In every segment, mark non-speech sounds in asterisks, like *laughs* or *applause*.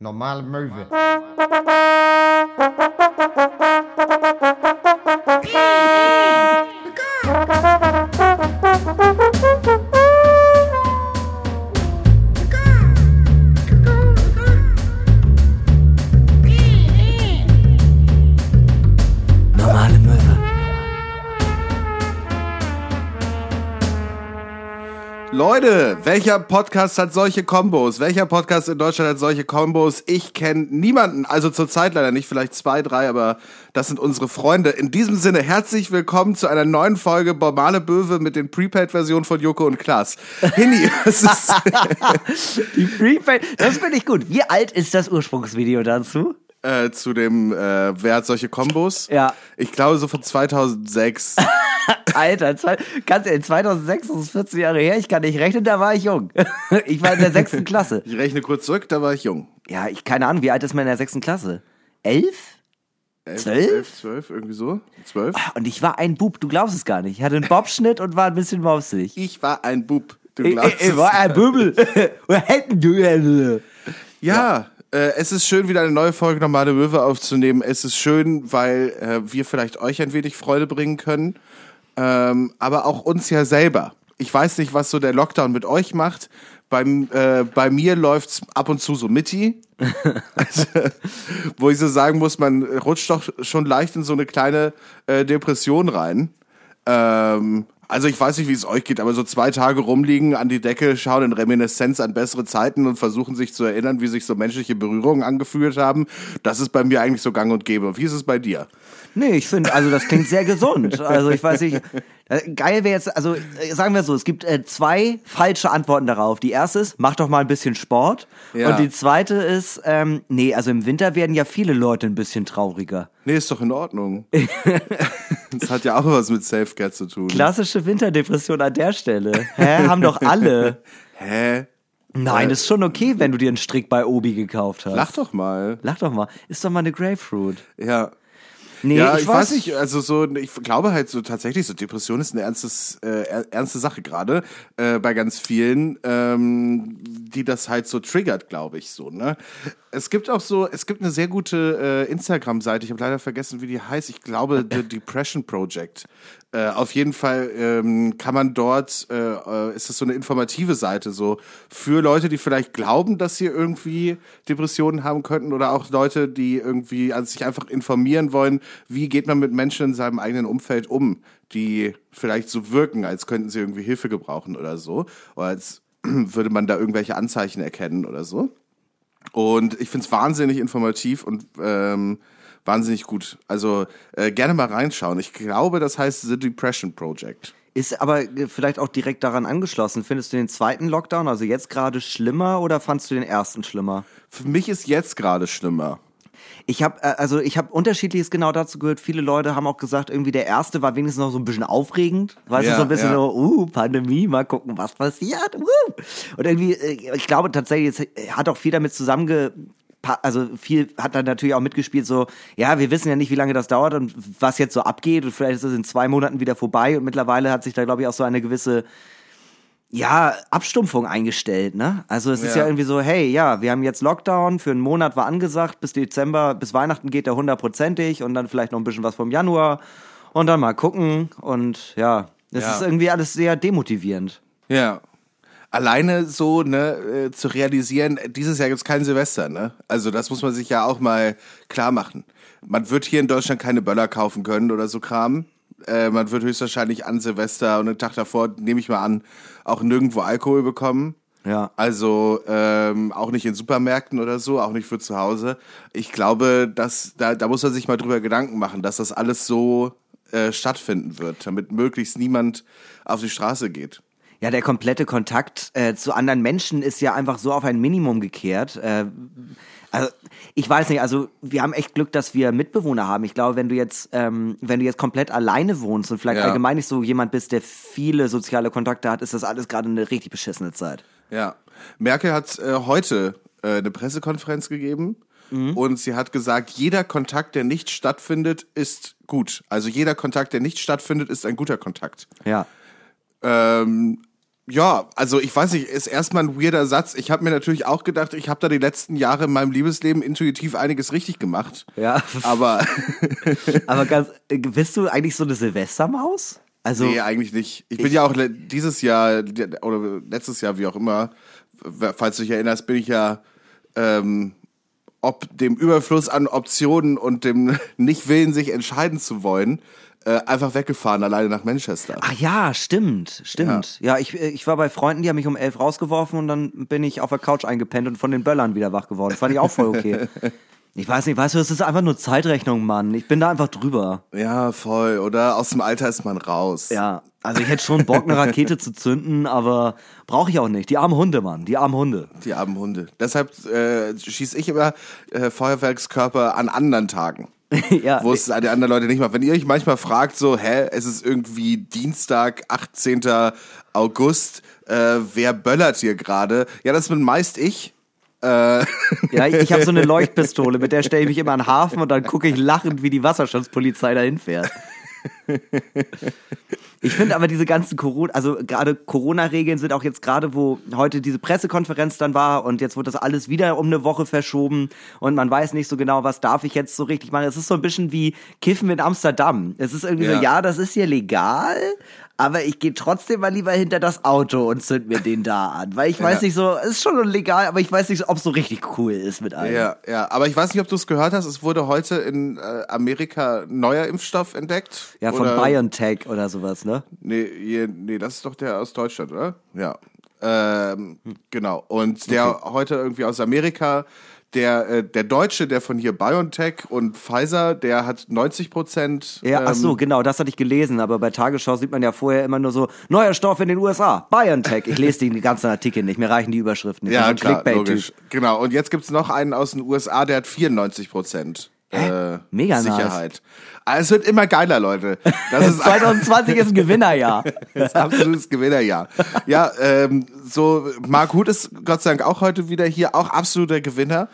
Normale Möwe. Welcher Podcast hat solche Kombos? Welcher Podcast in Deutschland hat solche Kombos? Ich kenne niemanden, also zurzeit leider nicht, vielleicht zwei, drei, aber das sind unsere Freunde. In diesem Sinne, herzlich willkommen zu einer neuen Folge Normale Böwe mit den Prepaid-Versionen von Joko und Klaas. Hinni, *laughs* was ist... Die Prepaid, das finde ich gut. Wie alt ist das Ursprungsvideo dazu? Äh, zu dem, äh, wer hat solche Kombos? Ja. Ich glaube so von 2006. *laughs* Alter, zwei, ganz ehrlich, 2006, das ist 14 Jahre her, ich kann nicht rechnen, da war ich jung. *laughs* Ich war in der sechsten Klasse. Ich rechne kurz zurück, da war ich jung. Ja, ich keine Ahnung, wie alt ist man in der sechsten Klasse? Elf? Zwölf? Elf, zwölf, irgendwie so. Zwölf. Und ich war ein Bub, du glaubst es gar nicht. Ich hatte einen Bobschnitt und war ein bisschen mausig. Ich war ein Bub. Du Ich, glaubst ich, ich es. war ein *laughs* hätten du? Ja, Äh, es ist schön, wieder eine neue Folge Normale Möwe aufzunehmen. Es ist schön, weil äh, wir vielleicht euch ein wenig Freude bringen können, ähm, aber auch uns ja selber. Ich weiß nicht, was so der Lockdown mit euch macht. Beim, äh, bei mir läuft's ab und zu so mitti. *laughs* also, wo ich so sagen muss, man rutscht doch schon leicht in so eine kleine äh, Depression rein. Ähm, also ich weiß nicht, wie es euch geht, aber so zwei Tage rumliegen, an die Decke schauen in Reminiszenz an bessere Zeiten und versuchen sich zu erinnern, wie sich so menschliche Berührungen angefühlt haben, das ist bei mir eigentlich so gang und gäbe. Wie ist es bei dir? Nee, ich finde, also das klingt sehr gesund. Also ich weiß nicht, äh, geil wäre jetzt, also äh, sagen wir so, es gibt äh, zwei falsche Antworten darauf. Die erste ist, mach doch mal ein bisschen Sport. Ja. Und die zweite ist, ähm, nee, also im Winter werden ja viele Leute ein bisschen trauriger. Nee, ist doch in Ordnung. *laughs* *laughs* das hat ja auch was mit Selfcare zu tun. Klassische Winterdepression an der Stelle. Hä, haben doch alle. *laughs* Hä? Nein, ist schon okay, wenn du dir einen Strick bei Obi gekauft hast. Lach doch mal. Lach doch mal. Ist doch mal eine Grapefruit. Ja. Nee, ja, ich, weiß nicht, also so, ich glaube halt so tatsächlich, so Depression ist eine ernstes, äh, er- ernste Sache gerade äh, bei ganz vielen, ähm, die das halt so triggert, glaube ich, so, ne? Es gibt auch so, es gibt eine sehr gute äh, Instagram-Seite, ich habe leider vergessen, wie die heißt, ich glaube *laughs* The Depression Project. Äh, auf jeden Fall ähm, kann man dort, äh, äh, ist das so eine informative Seite, so für Leute, die vielleicht glauben, dass sie irgendwie Depressionen haben könnten oder auch Leute, die irgendwie an sich einfach informieren wollen, wie geht man mit Menschen in seinem eigenen Umfeld um, die vielleicht so wirken, als könnten sie irgendwie Hilfe gebrauchen oder so, oder als *clears throat* würde man da irgendwelche Anzeichen erkennen oder so. Und ich finde es wahnsinnig informativ und ähm, wahnsinnig gut. Also äh, gerne mal reinschauen. Ich glaube, das heißt The Depression Project. Ist aber äh, vielleicht auch direkt daran angeschlossen. Findest du den zweiten Lockdown, also jetzt gerade schlimmer oder fandst du den ersten schlimmer? Für mich ist jetzt gerade schlimmer. Ich habe also ich habe unterschiedliches genau dazu gehört. Viele Leute haben auch gesagt, irgendwie der erste war wenigstens noch so ein bisschen aufregend, weißt Ja, du, so ein bisschen ja. so, uh, Pandemie, mal gucken, was passiert. Uh. Und irgendwie, äh, ich glaube tatsächlich, es hat auch viel damit zusammenge also viel hat dann natürlich auch mitgespielt, so, ja, wir wissen ja nicht, wie lange das dauert und was jetzt so abgeht und vielleicht ist es in zwei Monaten wieder vorbei und mittlerweile hat sich da, glaube ich, auch so eine gewisse ja, Abstumpfung eingestellt, ne? Also es ist Ja. ja irgendwie so, hey, ja, wir haben jetzt Lockdown, für einen Monat war angesagt, bis Dezember, bis Weihnachten geht der hundertprozentig und dann vielleicht noch ein bisschen was vom Januar und dann mal gucken und ja, es Ja. ist irgendwie alles sehr demotivierend. Ja. Alleine so, ne, äh, zu realisieren, dieses Jahr gibt's kein Silvester, ne? Also das muss man sich ja auch mal klar machen. Man wird hier in Deutschland keine Böller kaufen können oder so Kram. Äh, man wird höchstwahrscheinlich an Silvester und einen Tag davor, nehme ich mal an, auch nirgendwo Alkohol bekommen. Ja. Also ähm, auch nicht in Supermärkten oder so, auch nicht für zu Hause. Ich glaube, dass da, da muss man sich mal drüber Gedanken machen, dass das alles so äh, stattfinden wird, damit möglichst niemand auf die Straße geht. Ja, der komplette Kontakt äh, zu anderen Menschen ist ja einfach so auf ein Minimum gekehrt. Äh, also ich weiß nicht, also wir haben echt Glück, dass wir Mitbewohner haben. Ich glaube, wenn du jetzt, ähm, wenn du jetzt komplett alleine wohnst und vielleicht Ja. allgemein nicht so jemand bist, der viele soziale Kontakte hat, ist das alles gerade eine richtig beschissene Zeit. Ja. Merkel hat äh, heute äh, eine Pressekonferenz gegeben und sie hat gesagt, jeder Kontakt, der nicht stattfindet, ist gut. Also jeder Kontakt, der nicht stattfindet, ist ein guter Kontakt. Ja. Ähm, Ja, also ich weiß nicht, ist erstmal ein weirder Satz. Ich habe mir natürlich auch gedacht, ich habe da die letzten Jahre in meinem Liebesleben intuitiv einiges richtig gemacht. Ja. Aber *laughs* Aber ganz, bist du eigentlich so eine Silvestermaus? Also, nee, eigentlich nicht. Ich bin ja auch dieses Jahr oder letztes Jahr, wie auch immer, falls du dich erinnerst, bin ich ja ähm, ob dem Überfluss an Optionen und dem *laughs* Nichtwillen, sich entscheiden zu wollen, äh, einfach weggefahren, alleine nach Manchester. ach ja, stimmt, stimmt. Ja, ich, äh, ich war bei Freunden, die haben mich um elf rausgeworfen und dann bin ich auf der Couch eingepennt und von den Böllern wieder wach geworden. Fand ich auch voll okay. *laughs* Ich weiß nicht, weißt du, es ist einfach nur Zeitrechnung, Mann. Ich bin da einfach drüber. Ja, voll. Oder aus dem Alter ist man raus. Ja, also ich hätte schon Bock, eine Rakete zu zünden, aber brauche ich auch nicht. Die armen Hunde, Mann, die armen Hunde. Die armen Hunde. Deshalb äh, schieße ich immer äh, Feuerwerkskörper an anderen Tagen. *laughs* ja, wo es die anderen Leute nicht machen. Wenn ihr euch manchmal fragt, so, hä, es ist irgendwie Dienstag, 18. August, äh, wer böllert hier gerade? Ja, das bin meist ich. ja, ich, ich habe so eine *laughs* Leuchtpistole, mit der stelle ich mich immer an den Hafen und dann gucke ich lachend, wie die Wasserschutzpolizei dahin fährt. Ich finde aber diese ganzen Corona, also gerade Corona-Regeln sind auch jetzt gerade, wo heute diese Pressekonferenz dann war und jetzt wird das alles wieder um eine Woche verschoben und man weiß nicht so genau, was darf ich jetzt so richtig machen. Es ist so ein bisschen wie Kiffen in Amsterdam. Es ist irgendwie Ja. so, ja, das ist hier legal, aber ich gehe trotzdem mal lieber hinter das Auto und zünd mir den da an, weil ich weiß Ja. nicht so, es ist schon legal, aber ich weiß nicht, ob es so richtig cool ist mit allem. Ja, ja. Aber ich weiß nicht, ob du es gehört hast. Es wurde heute in äh, Amerika neuer Impfstoff entdeckt. Ja, von Oder- BioNTech oder sowas, ne? Nee, hier, nee, das ist doch der aus Deutschland, oder? Ja. Ähm, Genau. Und der heute irgendwie aus Amerika, der, äh, der Deutsche, der von hier BioNTech und Pfizer, der hat 90 Prozent. Ja, ach so, genau, das hatte ich gelesen, aber bei Tagesschau sieht man ja vorher immer nur so, neuer Stoff in den USA, BioNTech. Ich lese die *laughs* ganzen Artikel nicht, mir reichen die Überschriften nicht. Ja, klar, logisch. Genau. Und jetzt gibt's noch einen aus den USA, der hat 94 Prozent. Äh, Mega nice. Sicherheit. Also es wird immer geiler, Leute. Das *laughs* ist 2020 ist ein Gewinnerjahr. *laughs* Das ist absolutes Gewinnerjahr. Ja, ähm, so Mark Huth ist Gott sei Dank auch heute wieder hier, auch absoluter Gewinner.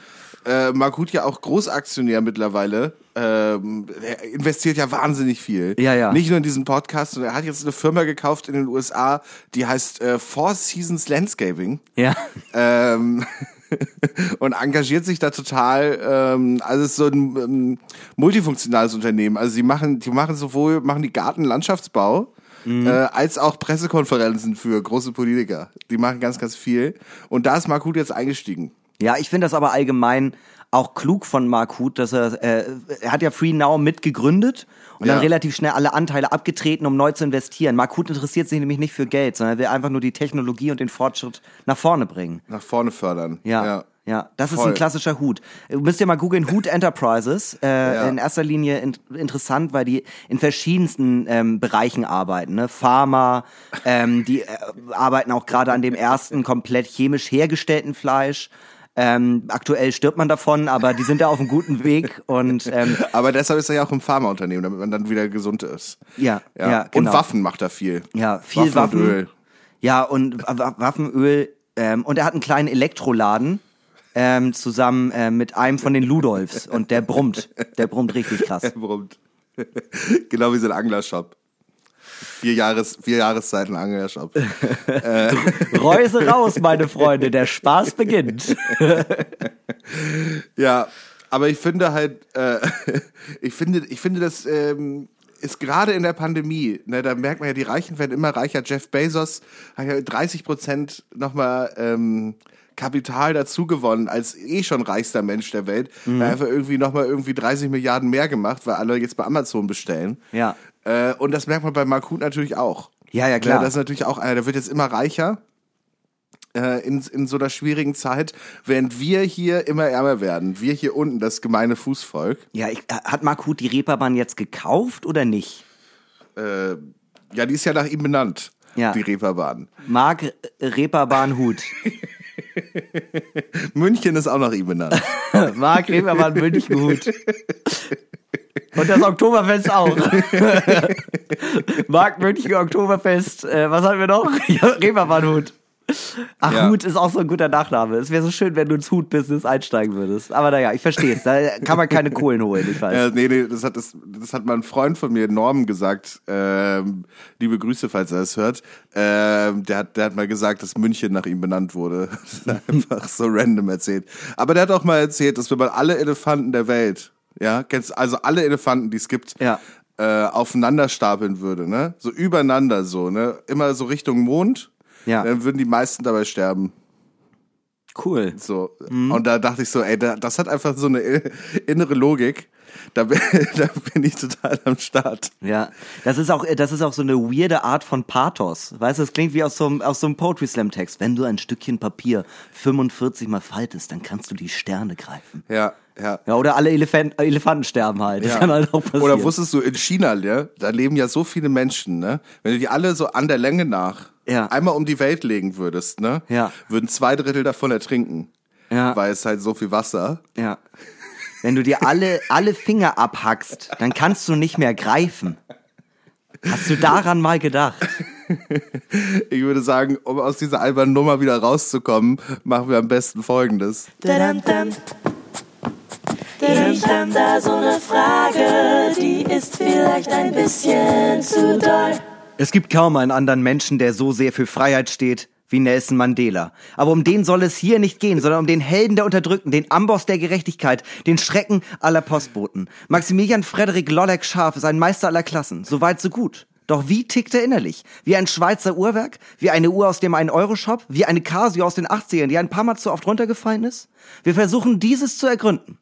Äh, Mark Huth ja auch Großaktionär mittlerweile. Ähm, er investiert ja wahnsinnig viel. Ja, ja. Nicht nur in diesen Podcast, sondern er hat jetzt eine Firma gekauft in den USA, die heißt äh, Four Seasons Landscaping. Ja. Ähm, *laughs* *laughs* und engagiert sich da total. Ähm, also es ist so ein ähm, multifunktionales Unternehmen. Also sie machen, die machen sowohl machen die Gartenlandschaftsbau äh, als auch Pressekonferenzen für große Politiker. Die machen ganz, ganz viel. Und da ist Mark Huth jetzt eingestiegen. Ja, ich finde das aber allgemein auch klug von Mark Huth, dass er, äh, er hat ja Free Now mitgegründet und Ja. dann relativ schnell alle Anteile abgetreten, um neu zu investieren. Mark Huth interessiert sich nämlich nicht für Geld, sondern er will einfach nur die Technologie und den Fortschritt nach vorne bringen. Nach vorne fördern. Ja, ja, das ist Voll. ein klassischer Hut. Du müsst ja mal googeln, Hut Enterprises. Äh, Ja. In erster Linie in, interessant, weil die in verschiedensten ähm, Bereichen arbeiten. Ne? Pharma, ähm, die äh, arbeiten auch gerade an dem ersten komplett chemisch hergestellten Fleisch. Ähm, aktuell stirbt man davon, aber die sind da auf einem guten Weg und ähm, *laughs* Aber deshalb ist er ja auch im Pharmaunternehmen, damit man dann wieder gesund ist. ja, ja, genau. Und Waffen macht er viel. Ja, viel Waffen. und Öl. Ja, und Wa- Waffenöl. Ähm, und er hat einen kleinen Elektroladen ähm, zusammen äh, mit einem von den Ludolfs. Und der brummt. Der brummt richtig krass. *laughs* Er brummt. *laughs* genau wie so ein Anglershop. Vier, Jahres, vier Jahreszeiten Anglershop. *laughs* Reuse raus, meine Freunde. Der Spaß beginnt. *laughs* Ja, aber ich finde halt, äh, *laughs* ich finde, ich finde, das ähm, ist gerade in der Pandemie, ne, da merkt man ja, die Reichen werden immer reicher. Jeff Bezos hat ja 30 Prozent nochmal ähm, Kapital dazu gewonnen als eh schon reichster Mensch der Welt. Mhm. Er hat einfach irgendwie nochmal irgendwie 30 Milliarden mehr gemacht, weil alle jetzt bei Amazon bestellen. Ja. Äh, und das merkt man bei Mark Huth natürlich auch. Ja, ja, klar. das ist natürlich auch einer, der wird jetzt immer reicher äh, in, in so einer schwierigen Zeit, während wir hier immer ärmer werden. Wir hier unten, das gemeine Fußvolk. Ja, ich, äh, hat Mark Huth die Reeperbahn jetzt gekauft oder nicht? Äh, ja, die ist ja nach ihm benannt, Ja. die Reeperbahn. Mark Reeperbahn Huth. *laughs* München ist auch nach ihm benannt. *laughs* Mark Reeperbahn München Huth. *laughs* Und das Oktoberfest auch. *laughs* Mark München Oktoberfest. Äh, was haben wir noch? *laughs* Ja, Reeperbahn Hut. Ach, Ja. Hut ist auch so ein guter Nachname. Es wäre so schön, wenn du ins Hut-Business einsteigen würdest. Aber naja, ich verstehe es. Da kann man keine Kohlen holen, ich weiß. Ja, nee, nee, das hat, das, das hat mal ein Freund von mir, Norm, gesagt. Ähm, liebe Grüße, falls er es hört. Ähm, der, hat, der hat mal gesagt, dass München nach ihm benannt wurde. Das *laughs* hat einfach so random erzählt. Aber der hat auch mal erzählt, dass wenn man alle Elefanten der Welt, ja, kennst also alle Elefanten, die es gibt, Ja. äh, aufeinander stapeln würde, ne? So übereinander so, ne? Immer so Richtung Mond. Ja. Dann würden die meisten dabei sterben. Cool. So. Und da dachte ich so, ey, da, das hat einfach so eine innere Logik. Da bin, *laughs* da bin ich total am Start. Ja, das ist auch, das ist auch so eine weirde Art von Pathos. Weißt du, es klingt wie aus so einem, aus so einem Poetry Slam Text. Wenn du ein Stückchen Papier 45 mal faltest, dann kannst du die Sterne greifen. Ja, ja. Ja, oder alle Elefant, Elefanten sterben halt. Das Ja. kann halt auch passieren. Oder wusstest du, in China, ne, da leben ja so viele Menschen, ne? Wenn du die alle so an der Länge nach Ja. einmal um die Welt legen würdest, ne? Ja. Würden zwei Drittel davon ertrinken. Ja. Weil es halt so viel Wasser. Ja. Wenn du dir alle, alle Finger abhackst, dann kannst du nicht mehr greifen. Hast du daran mal gedacht? *laughs* Ich würde sagen, um aus dieser albernen Nummer wieder rauszukommen, machen wir am besten folgendes. Dadam-dam. Ich hab da so eine Frage, die ist vielleicht ein bisschen zu doll. Es gibt kaum einen anderen Menschen, der so sehr für Freiheit steht wie Nelson Mandela. Aber um den soll es hier nicht gehen, sondern um den Helden der Unterdrückten, den Amboss der Gerechtigkeit, den Schrecken aller Postboten. Maximilian Frederik Lollek Scharf ist ein Meister aller Klassen. So weit, so gut. Doch wie tickt er innerlich? Wie ein Schweizer Uhrwerk? Wie eine Uhr aus dem 1-Euro-Shop? Wie eine Casio aus den 80ern, die ein paar Mal zu oft runtergefallen ist? Wir versuchen dieses zu ergründen.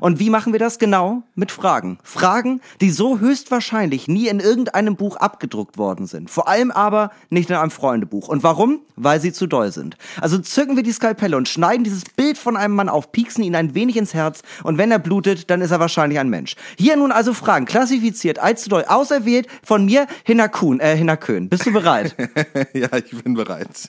Und wie machen wir das genau? Mit Fragen. Fragen, die so höchstwahrscheinlich nie in irgendeinem Buch abgedruckt worden sind. Vor allem aber nicht in einem Freundebuch. Und warum? Weil sie zu doll sind. Also zücken wir die Skalpelle und schneiden dieses Bild von einem Mann auf, pieksen ihn ein wenig ins Herz und wenn er blutet, dann ist er wahrscheinlich ein Mensch. Hier nun also Fragen, klassifiziert, als zu doll, auserwählt von mir, Hinner Kuhn, äh, Hinner Köhn. Bist du bereit? *laughs* ja, ich bin bereit.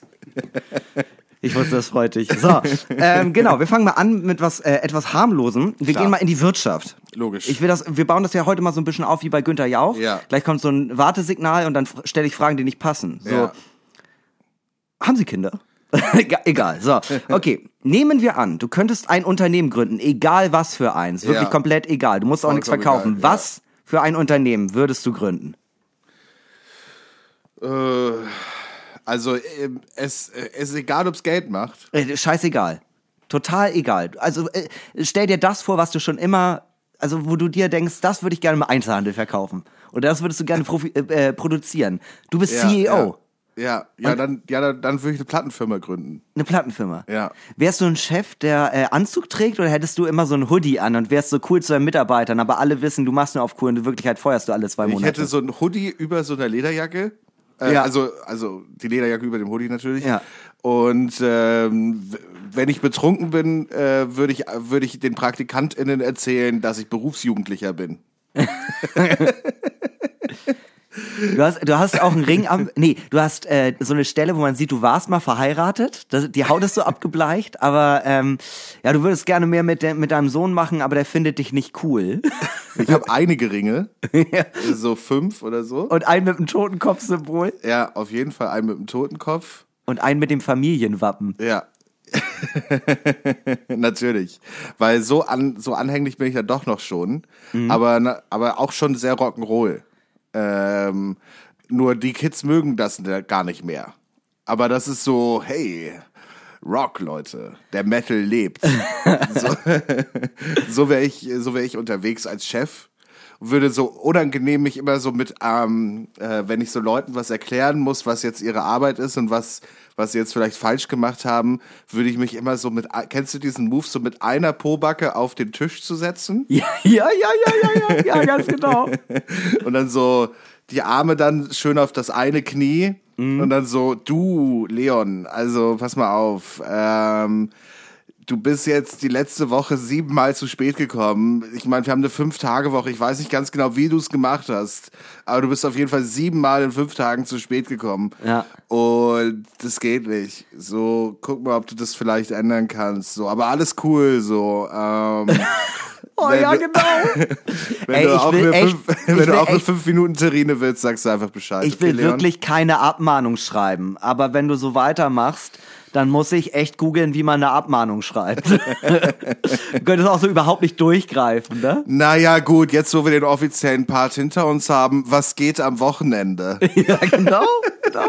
Ich wusste, das freut dich. So, *laughs* ähm, genau, wir fangen mal an mit was äh, etwas harmlosem. Wir Klar. gehen mal in die Wirtschaft. Logisch. Ich will das, wir bauen das ja heute mal so ein bisschen auf wie bei Günther Jauch. Ja. Gleich kommt so ein Wartesignal und dann stelle ich Fragen, die nicht passen. So, Ja. haben Sie Kinder? *laughs* Ega- egal. So, okay. Nehmen wir an, du könntest ein Unternehmen gründen, egal was für eins, wirklich Ja. komplett egal. Du musst auch nichts verkaufen. egal. Was für ein Unternehmen würdest du gründen? Äh, also, ähm, es, äh, es ist egal, ob's Geld macht. Äh, scheißegal. Total egal. Also äh, stell dir das vor, was du schon immer, also wo du dir denkst, das würde ich gerne im Einzelhandel verkaufen. Oder das würdest du gerne profi äh, produzieren. Du bist CEO. Ja, ja, ja dann, ja dann, dann würde ich eine Plattenfirma gründen. Eine Plattenfirma. Ja. Wärst du ein Chef, der äh, Anzug trägt oder hättest du immer so ein Hoodie an und wärst so cool zu deinen Mitarbeitern, aber alle wissen, du machst nur auf cool und in Wirklichkeit feuerst du alle zwei Ich Monate. hätte so ein Hoodie über so einer Lederjacke. Äh, Ja. also, also die Lederjacke über dem Hoodie natürlich. Ja. Und ähm, wenn ich betrunken bin, äh, würde ich, würde ich den PraktikantInnen erzählen, dass ich Berufsjugendlicher bin. *laughs* *laughs* Du hast, du hast auch einen Ring am. Nee, du hast äh, so eine Stelle, wo man sieht, du warst mal verheiratet. Das, die Haut ist so abgebleicht, aber ähm, ja, du würdest gerne mehr mit, de, mit deinem Sohn machen, aber der findet dich nicht cool. Ich habe einige Ringe, *laughs* so fünf oder so. Und einen mit dem Totenkopfsymbol Ja, auf jeden Fall einen mit dem Totenkopf. und einen mit dem Familienwappen. Ja. *laughs* Natürlich. Weil so an, so anhänglich bin ich ja doch noch schon. Aber, na- aber auch schon sehr Rock'n'Roll. Ähm, nur die Kids mögen das gar nicht mehr. Aber das ist so, hey, Rock, Leute. Der Metal lebt. *laughs* so *laughs* so wäre ich, so wär ich unterwegs als Chef. Würde so unangenehm mich immer so mit, ähm, äh, wenn ich so Leuten was erklären muss, was jetzt ihre Arbeit ist und was, was sie jetzt vielleicht falsch gemacht haben, würde ich mich immer so mit, kennst du diesen Move, so mit einer Pobacke auf den Tisch zu setzen? *laughs* Ja, ja, ja, ja, ja, ja, ja, ganz genau. *laughs* Und dann so die Arme dann schön auf das eine Knie Mhm. und dann so, du, Leon, also pass mal auf, ähm, du bist jetzt die letzte Woche siebenmal zu spät gekommen. Ich meine, wir haben eine Fünf-Tage-Woche. Ich weiß nicht ganz genau, wie du es gemacht hast, aber du bist auf jeden Fall siebenmal in fünf Tagen zu spät gekommen. Ja. Und das geht nicht. So, guck mal, ob du das vielleicht ändern kannst. So, aber alles cool, so. Ähm, *laughs* Oh Wenn ja, genau. *laughs* Wenn Ey, du auch will nur echt- fünf, wenn du auch nur fünf Minuten Terrine willst, sagst du einfach Bescheid. Ich will okay, wirklich keine Abmahnung schreiben. Aber wenn du so weitermachst, dann muss ich echt googeln, wie man eine Abmahnung schreibt. *laughs* du könntest auch so überhaupt nicht durchgreifen, ne? Naja, gut, jetzt wo wir den offiziellen Part hinter uns haben, was geht am Wochenende? *laughs* Ja, genau, genau.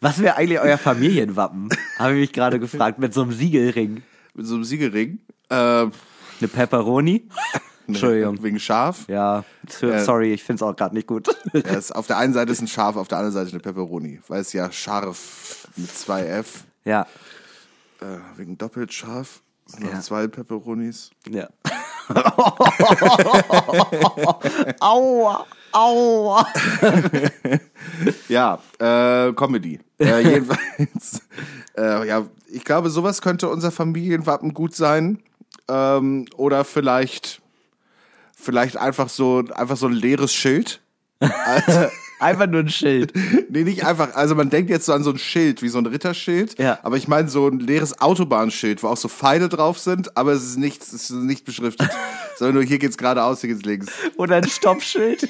Was wäre eigentlich euer Familienwappen? Habe ich mich gerade gefragt, mit so einem Siegelring. Mit so einem Siegelring? Äh, Eine Pepperoni? *laughs* Entschuldigung. Wegen Schaf? Ja, Ja. sorry, ich finde es auch gerade nicht gut. Ja, es, auf der einen Seite ist ein Schaf, auf der anderen Seite eine Pepperoni. Weil es ja scharf mit zwei F. ja, Äh, wegen doppelt scharf. sind noch Ja. zwei Pepperonis. ja. *laughs* aua, aua. Ja, äh, Comedy. Äh, *laughs* jedenfalls, äh, ja, ich glaube, sowas könnte unser Familienwappen gut sein. Ähm, oder vielleicht, vielleicht einfach so, einfach so ein leeres Schild. *laughs* Einfach nur ein Schild. *laughs* Nee, nicht einfach, also man denkt jetzt so an so ein Schild, wie so ein Ritterschild. Ja. Aber ich meine so ein leeres Autobahnschild, wo auch so Pfeile drauf sind, aber es ist nichts, es ist nicht beschriftet. *laughs* sondern nur hier geht's geradeaus, hier geht's links. Oder ein Stoppschild.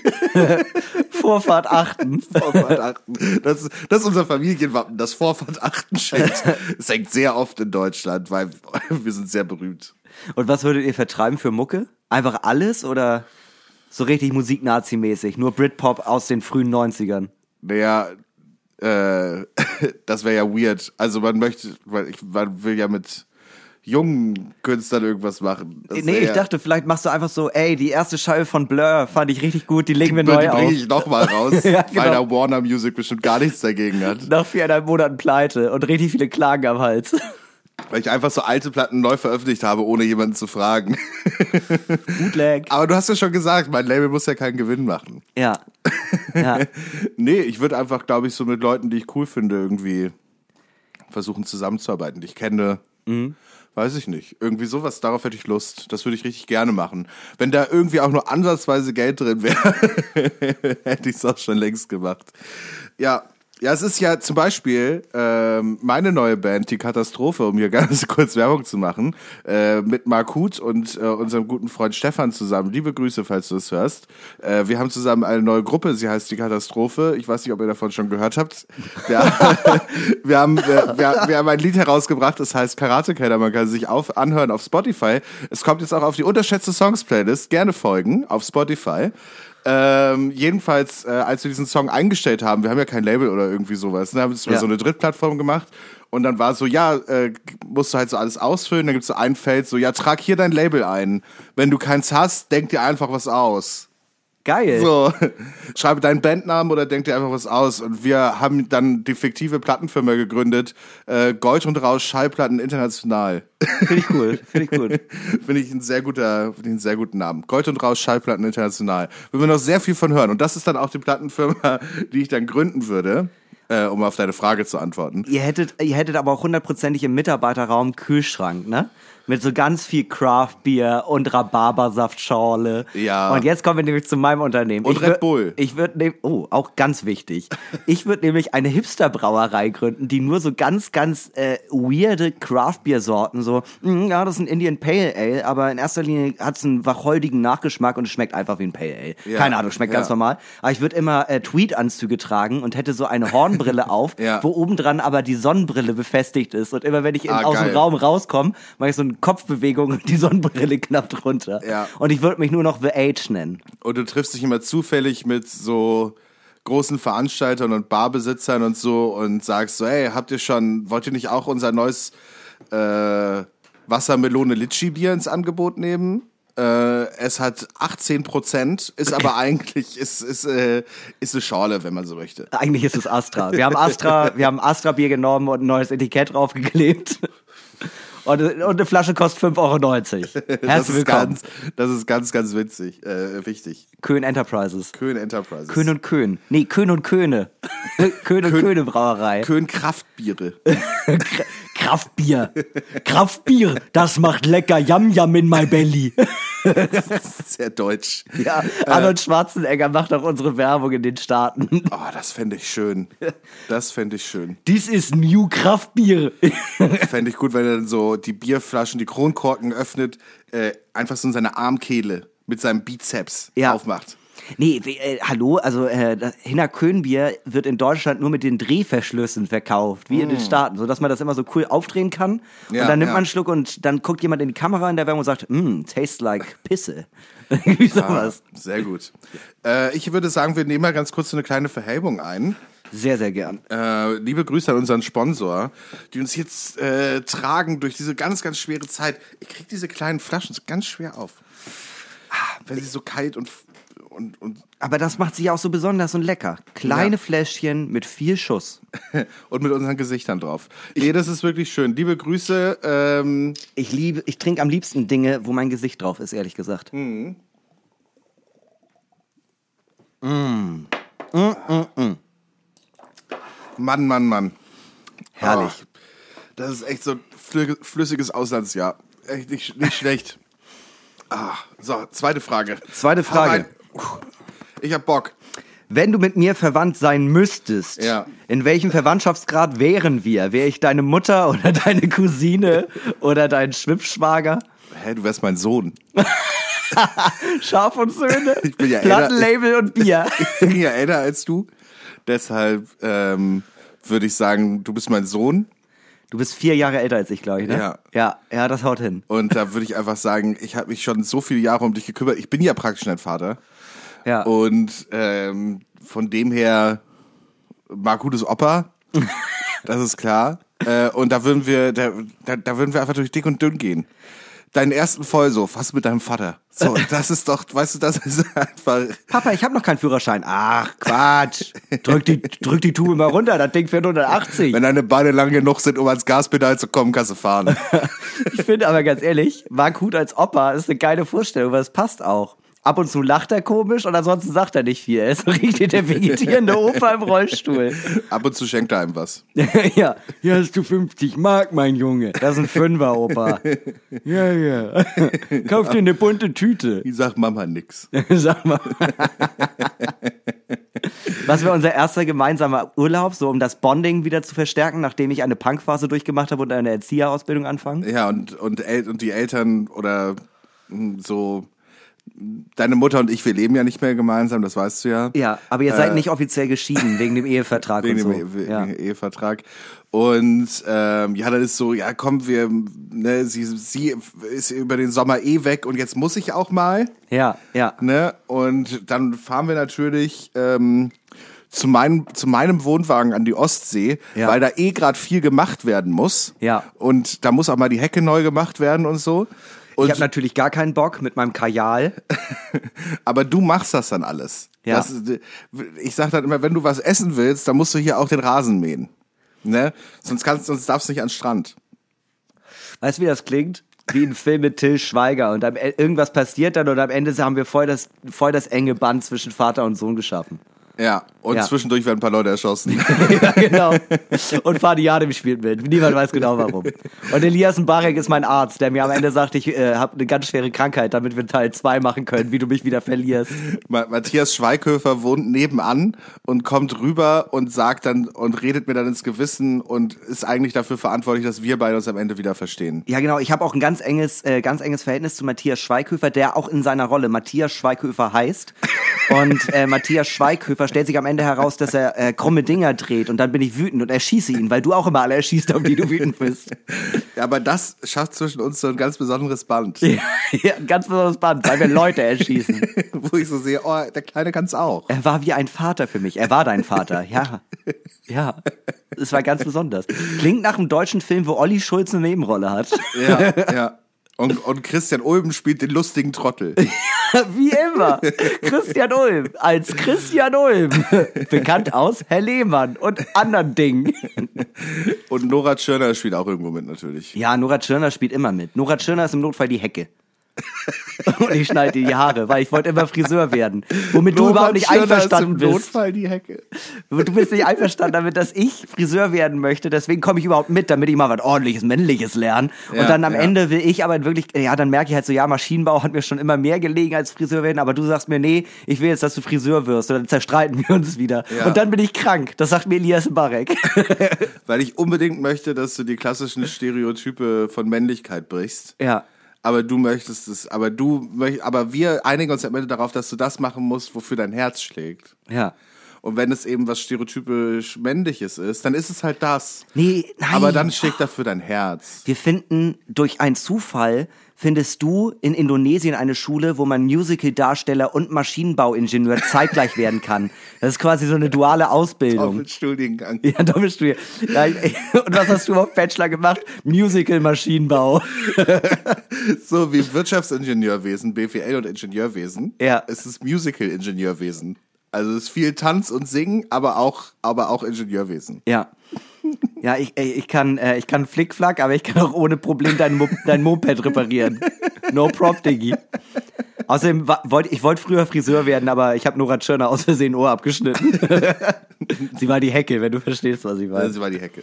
Vorfahrt achten. Vorfahrt achten. Das, ist- das ist unser Familienwappen, das Vorfahrt achten Schild. Es hängt sehr oft in Deutschland, weil wir sind sehr berühmt. Und was würdet ihr vertreiben für Mucke? Einfach alles oder so richtig Musik-Nazi-mäßig? Nur Britpop aus den frühen 90ern. Naja, äh, *laughs* das wäre ja weird. Also man möchte, weil ich, man will ja mit jungen Künstlern irgendwas machen. Das nee, ich ja- dachte, vielleicht machst du einfach so, ey, die erste Scheibe von Blur fand ich richtig gut, die legen wir die neu auf. bringe ich nochmal *laughs* raus, Ja, genau. weil da Warner Music bestimmt gar nichts dagegen hat. Nach viereinhalb Monaten pleite und richtig viele Klagen am Hals. Weil ich einfach so alte Platten neu veröffentlicht habe, ohne jemanden zu fragen. *laughs* Bootleg. Aber du hast ja schon gesagt, mein Label muss ja keinen Gewinn machen. Ja. ja. *laughs* Nee, ich würde einfach, glaube ich, so mit Leuten, die ich cool finde, irgendwie versuchen zusammenzuarbeiten, die ich kenne. Weiß ich nicht. Irgendwie sowas, darauf hätte ich Lust. Das würde ich richtig gerne machen. Wenn da irgendwie auch nur ansatzweise Geld drin wäre, *laughs* hätte ich es auch schon längst gemacht. Ja. Ja, es ist ja zum Beispiel ähm, meine neue Band, die Katastrophe, um hier *laughs* ganz kurz Werbung zu machen, äh, mit Mark Huth und äh, unserem guten Freund Stefan zusammen. Liebe Grüße, falls du es hörst. Äh, wir haben zusammen eine neue Gruppe, sie heißt die Katastrophe. Ich weiß nicht, ob ihr davon schon gehört habt. Wir, *laughs* wir, haben, wir, wir, wir haben ein Lied herausgebracht, das heißt Karate Keller. Man kann sich auf, anhören auf Spotify. Es kommt jetzt auch auf die unterschätzte Songs Playlist. Gerne folgen auf Spotify. Ähm, jedenfalls, äh, als wir diesen Song eingestellt haben, wir haben ja kein Label oder irgendwie sowas, ne, haben wir Ja. so eine Drittplattform gemacht und dann war so, ja, äh, musst du halt so alles ausfüllen, dann gibt's so ein Feld, so, ja, trag hier dein Label ein. Wenn du keins hast, denk dir einfach was aus. Geil. So, *laughs* schreibe deinen Bandnamen oder denk dir einfach was aus. Und wir haben dann die fiktive Plattenfirma gegründet, äh, Gold und Rausch Schallplatten International. Finde ich cool. Finde ich gut. *laughs* Finde ich ein sehr guter, finde ich einen sehr guten Namen. Gold und Rausch Schallplatten International. Will wir noch sehr viel von hören. Und das ist dann auch die Plattenfirma, *laughs* die ich dann gründen würde, äh, um auf deine Frage zu antworten. Ihr hättet, ihr hättet aber auch hundertprozentig im Mitarbeiterraum Kühlschrank, ne? Mit so ganz viel Craft Beer und Rhabarbersaftschorle. Ja. Und jetzt kommen wir nämlich zu meinem Unternehmen. Und ich Red Bull. Ich würde nehmen, oh, auch ganz wichtig. *laughs* Ich würde nämlich eine Hipster-Brauerei gründen, die nur so ganz, ganz äh, weirde Craft Beer Sorten, so, mm, ja, das ist ein Indian Pale Ale, aber in erster Linie hat es einen wacholdigen Nachgeschmack und es schmeckt einfach wie ein Pale Ale. Ja. Keine Ahnung, schmeckt ganz Ja. normal. Aber ich würde immer äh, Tweed-Anzüge tragen und hätte so eine Hornbrille *laughs* auf, Ja. wo obendran aber die Sonnenbrille befestigt ist. Und immer wenn ich in, Ah, aus dem Raum rauskomme, mache ich so eine Kopfbewegung und die Sonnenbrille knappt runter. Ja. Und ich würde mich nur noch The Age nennen. Und du triffst dich immer zufällig mit so großen Veranstaltern und Barbesitzern und so und sagst so, hey, habt ihr schon, wollt ihr nicht auch unser neues äh, Wassermelone Litschi Bier ins Angebot nehmen? Äh, es hat 18 Prozent, ist aber *laughs* eigentlich ist ist äh, ist eine Schorle, wenn man so möchte. Eigentlich ist es Astra. Wir haben *laughs* Astra, wir haben Astra Bier genommen und ein neues Etikett draufgeklebt. Und, und eine Flasche kostet 5,90 Euro. *laughs* Das Herzlich ist willkommen. ganz, das ist ganz, ganz witzig, äh, wichtig. Köhn Enterprises. Köhn Enterprises. Köhn und Köhn. Nee, Köhn und Köhne. *laughs* Köhn und Köhne Brauerei. Köhn Kraftbiere. *laughs* Kraftbier. Kraftbier, das macht lecker Yam Yam in my belly. Das *laughs* ist sehr deutsch. Ja, Arnold Schwarzenegger macht auch unsere Werbung in den Staaten. Oh, das fände ich schön. Das fände ich schön. Dies ist New Kraftbier. Fände ich gut, wenn er dann so die Bierflaschen, die Kronkorken öffnet, äh, einfach so in seine Armkehle mit seinem Bizeps Ja. aufmacht. Nee, äh, hallo, also äh, das Hinnerkönbier wird in Deutschland nur mit den Drehverschlüssen verkauft, wie in den Staaten, sodass man das immer so cool aufdrehen kann. Ja, und dann nimmt ja. man einen Schluck und dann guckt jemand in die Kamera in der Werbung und sagt, mm, tastes like Pisse. *laughs* Irgendwie sowas. Ah, sehr gut. Äh, ich würde sagen, wir nehmen mal ganz kurz so eine kleine Verhebung ein. Sehr, sehr gern. Äh, liebe Grüße an unseren Sponsor, die uns jetzt äh, tragen durch diese ganz, ganz schwere Zeit. Ich krieg diese kleinen Flaschen ganz schwer auf. Ah, wenn sie so kalt und, und, und, Aber das macht sich auch so besonders und lecker. Kleine Ja. Fläschchen mit viel Schuss. *laughs* und mit unseren Gesichtern drauf. Nee, das ist wirklich schön. Liebe Grüße. Ähm, Ich liebe, ich trinke am liebsten Dinge, wo mein Gesicht drauf ist, ehrlich gesagt. Mann, Mann, Mann. Herrlich. Ah, das ist echt so ein flü- flüssiges Auslandsjahr. Echt nicht, nicht *laughs* schlecht. Ah, so, zweite Frage. Zweite Frage. Ich hab Bock. Wenn du mit mir verwandt sein müsstest, Ja. in welchem Verwandtschaftsgrad wären wir? Wäre ich deine Mutter oder deine Cousine oder dein Schwippschwager? Hä, du wärst mein Sohn. *laughs* Schaf und Söhne, Ich bin ja älter. Plattenlabel und Bier. *laughs* Ich bin ja älter als du. Deshalb ähm, würde ich sagen, du bist mein Sohn. Du bist vier Jahre älter als ich, glaube ich, ne? Ja. Ja, ja, das haut hin. Und da würde ich einfach sagen, ich habe mich schon so viele Jahre um dich gekümmert. Ich bin ja praktisch dein Vater. Ja. Und ähm, von dem her, Marco ist Opa. *laughs* das ist klar. Äh, und da würden wir, da, da, da würden wir einfach durch dick und dünn gehen. Deinen ersten Vollsuff hast mit deinem Vater. So, *laughs* das ist doch, weißt du, das ist einfach. Papa, ich habe noch keinen Führerschein. Ach, Quatsch. Drück die, drück die Tube mal runter, das Ding fährt 180. Wenn deine Beine lang genug sind, um ans Gaspedal zu kommen, kannst du fahren. *laughs* Ich finde aber ganz ehrlich, Mark als Opa ist eine geile Vorstellung, weil es passt auch. Ab und zu lacht er komisch und ansonsten sagt er nicht viel. Er ist so *laughs* richtig der vegetierende Opa im Rollstuhl. Ab und zu schenkt er einem was. *laughs* ja, hier hast du 50 Mark, mein Junge. Das ist ein Fünfer, Opa. *laughs* Ja, ja. Kauf dir eine bunte Tüte. Ich sag Mama nix. Sag mal. Was wäre unser erster gemeinsamer Urlaub, so um das Bonding wieder zu verstärken, nachdem ich eine Punkphase durchgemacht habe und eine Erzieherausbildung anfange? Ja, und, und, El und die Eltern oder mh, so, deine Mutter und ich, wir leben ja nicht mehr gemeinsam, das weißt du ja. Ja, aber ihr seid nicht offiziell geschieden wegen dem Ehevertrag Wegen und dem so. E- ja. wegen Ehevertrag. Und ähm, ja, dann ist so, ja komm, wir, ne, sie, sie ist über den Sommer eh weg und jetzt muss ich auch mal. ja, ja. Ne? Und dann fahren wir natürlich ähm, zu, meinem, zu meinem Wohnwagen an die Ostsee, Ja. weil da eh gerade viel gemacht werden muss. Ja. Und da muss auch mal die Hecke neu gemacht werden und so. Ich Und, habe natürlich gar keinen Bock mit meinem Kajal. *laughs* aber du machst das dann alles. Ja. Das, ich sag dann immer, wenn du was essen willst, dann musst du hier auch den Rasen mähen. Ne? Sonst kannst, sonst darfst du nicht an den Strand. Weißt du, wie das klingt? Wie ein Film mit Till Schweiger und am, E- irgendwas passiert dann und am Ende haben wir voll das, voll das enge Band zwischen Vater und Sohn geschaffen. Ja. Und Ja. zwischendurch werden ein paar Leute erschossen. *laughs* ja, genau. Und Fadi Jadem spielt mit. Niemand weiß genau warum. Und Elias Mbarek ist mein Arzt, der mir am Ende sagt, ich äh, habe eine ganz schwere Krankheit, damit wir Teil 2 machen können, wie du mich wieder verlierst. Ma- Matthias Schweighöfer wohnt nebenan und kommt rüber und sagt dann und redet mir dann ins Gewissen und ist eigentlich dafür verantwortlich, dass wir beide uns am Ende wieder verstehen. Ja, genau. Ich habe auch ein ganz enges, äh, ganz enges Verhältnis zu Matthias Schweighöfer, der auch in seiner Rolle Matthias Schweighöfer heißt. Und äh, Matthias Schweighöfer stellt sich am Ende heraus, dass er äh, krumme Dinger dreht und dann bin ich wütend und erschieße ihn, weil du auch immer alle erschießt, auf die du wütend bist. Ja, aber das schafft zwischen uns so ein ganz besonderes Band, ja, *laughs* ein ganz besonderes Band, weil wir Leute erschießen. *laughs* wo ich so sehe, oh, der Kleine kann's auch. Er war wie ein Vater für mich. Er war dein Vater. Ja. Ja. Es war ganz besonders. Klingt nach einem deutschen Film, wo Olli Schulz eine Nebenrolle hat. Ja, ja. Und, und Christian Ulben spielt den lustigen Trottel. *laughs* Wie immer. Christian Ulm als Christian Ulm. Bekannt aus Herr Lehmann und anderen Dingen. Und Nora Tschirner spielt auch irgendwo mit natürlich. Ja, Nora Tschirner spielt immer mit. Nora Tschirner ist im Notfall die Hecke. *laughs* und ich schneide dir die Haare, weil ich wollte immer Friseur werden. Womit du überhaupt nicht einverstanden im bist. Notfall die Hecke. Du bist nicht einverstanden damit, dass ich Friseur werden möchte. Deswegen komme ich überhaupt mit, damit ich mal was ordentliches, männliches lerne. Ja, und dann am ja. Ende will ich aber wirklich, ja, dann merke ich halt so, ja, Maschinenbau hat mir schon immer mehr gelegen als Friseur werden. Aber du sagst mir, nee, ich will jetzt, dass du Friseur wirst. Und dann zerstreiten wir uns wieder. Ja. Und dann bin ich krank. Das sagt mir Elias Barek. *laughs* Weil ich unbedingt möchte, dass du die klassischen Stereotype von Männlichkeit brichst. ja. Aber du möchtest es, aber du möcht, aber wir einigen uns am Ende darauf, dass du das machen musst, wofür dein Herz schlägt. Ja. Und wenn es eben was stereotypisch männliches ist, dann ist es halt das. Nee, nein. Aber dann schlägt dafür dein Herz. Wir finden durch einen Zufall findest du in Indonesien eine Schule, wo man Musical-Darsteller und Maschinenbauingenieur *laughs* zeitgleich werden kann. Das ist quasi so eine duale Ausbildung. Doppelstudiengang. Ja, Doppelstudie. Ja, *laughs* Und was hast du auf Bachelor gemacht? Musical-Maschinenbau. *laughs* So wie Wirtschaftsingenieurwesen, BWL und Ingenieurwesen. Ja. Es ist Musical-Ingenieurwesen. Also es ist viel Tanz und Singen, aber auch, aber auch Ingenieurwesen. Ja. Ja, ich, ich kann, äh, ich kann Flickflack, aber ich kann auch ohne Problem dein, Mo dein Moped reparieren. No prop, Diggi. Außerdem wollte ich wollte früher Friseur werden, aber ich habe Nora Tschirner aus Versehen Ohr abgeschnitten. *laughs* sie war die Hecke, wenn du verstehst, was sie war. Das war die Hecke.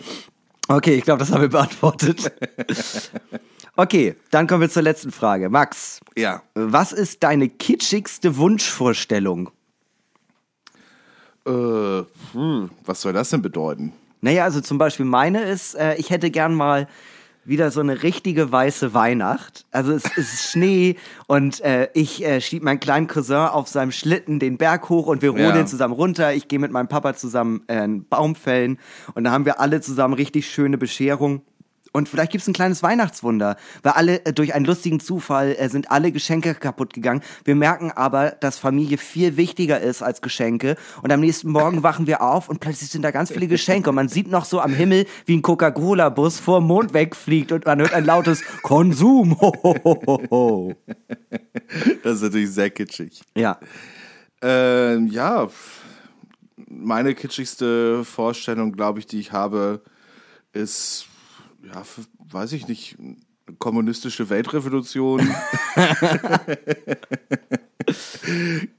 Okay, ich glaube, das haben wir beantwortet. Okay, dann kommen wir zur letzten Frage. Max, Ja. was ist deine kitschigste Wunschvorstellung? Äh, hm, was soll das denn bedeuten? Naja, also zum Beispiel meine ist, äh, ich hätte gern mal wieder so eine richtige weiße Weihnacht. Also es ist Schnee *laughs* und äh, ich äh, schieb meinen kleinen Cousin auf seinem Schlitten den Berg hoch und wir rodeln Ja. zusammen runter. Ich gehe mit meinem Papa zusammen äh, einen Baum fällen und da haben wir alle zusammen richtig schöne Bescherung. Und vielleicht gibt's ein kleines Weihnachtswunder, weil alle äh, durch einen lustigen Zufall äh, sind alle Geschenke kaputt gegangen. Wir merken aber, dass Familie viel wichtiger ist als Geschenke. Und am nächsten Morgen *laughs* wachen wir auf und plötzlich sind da ganz viele Geschenke. Und man sieht noch so am Himmel, wie ein Coca-Cola-Bus vor dem Mond wegfliegt und man hört ein lautes Konsum. Ho, ho, ho. Das ist natürlich sehr kitschig. Ja. Ähm, ja, meine kitschigste Vorstellung, glaube ich, die ich habe, ist, ja, f- weiß ich nicht, kommunistische Weltrevolution. *laughs*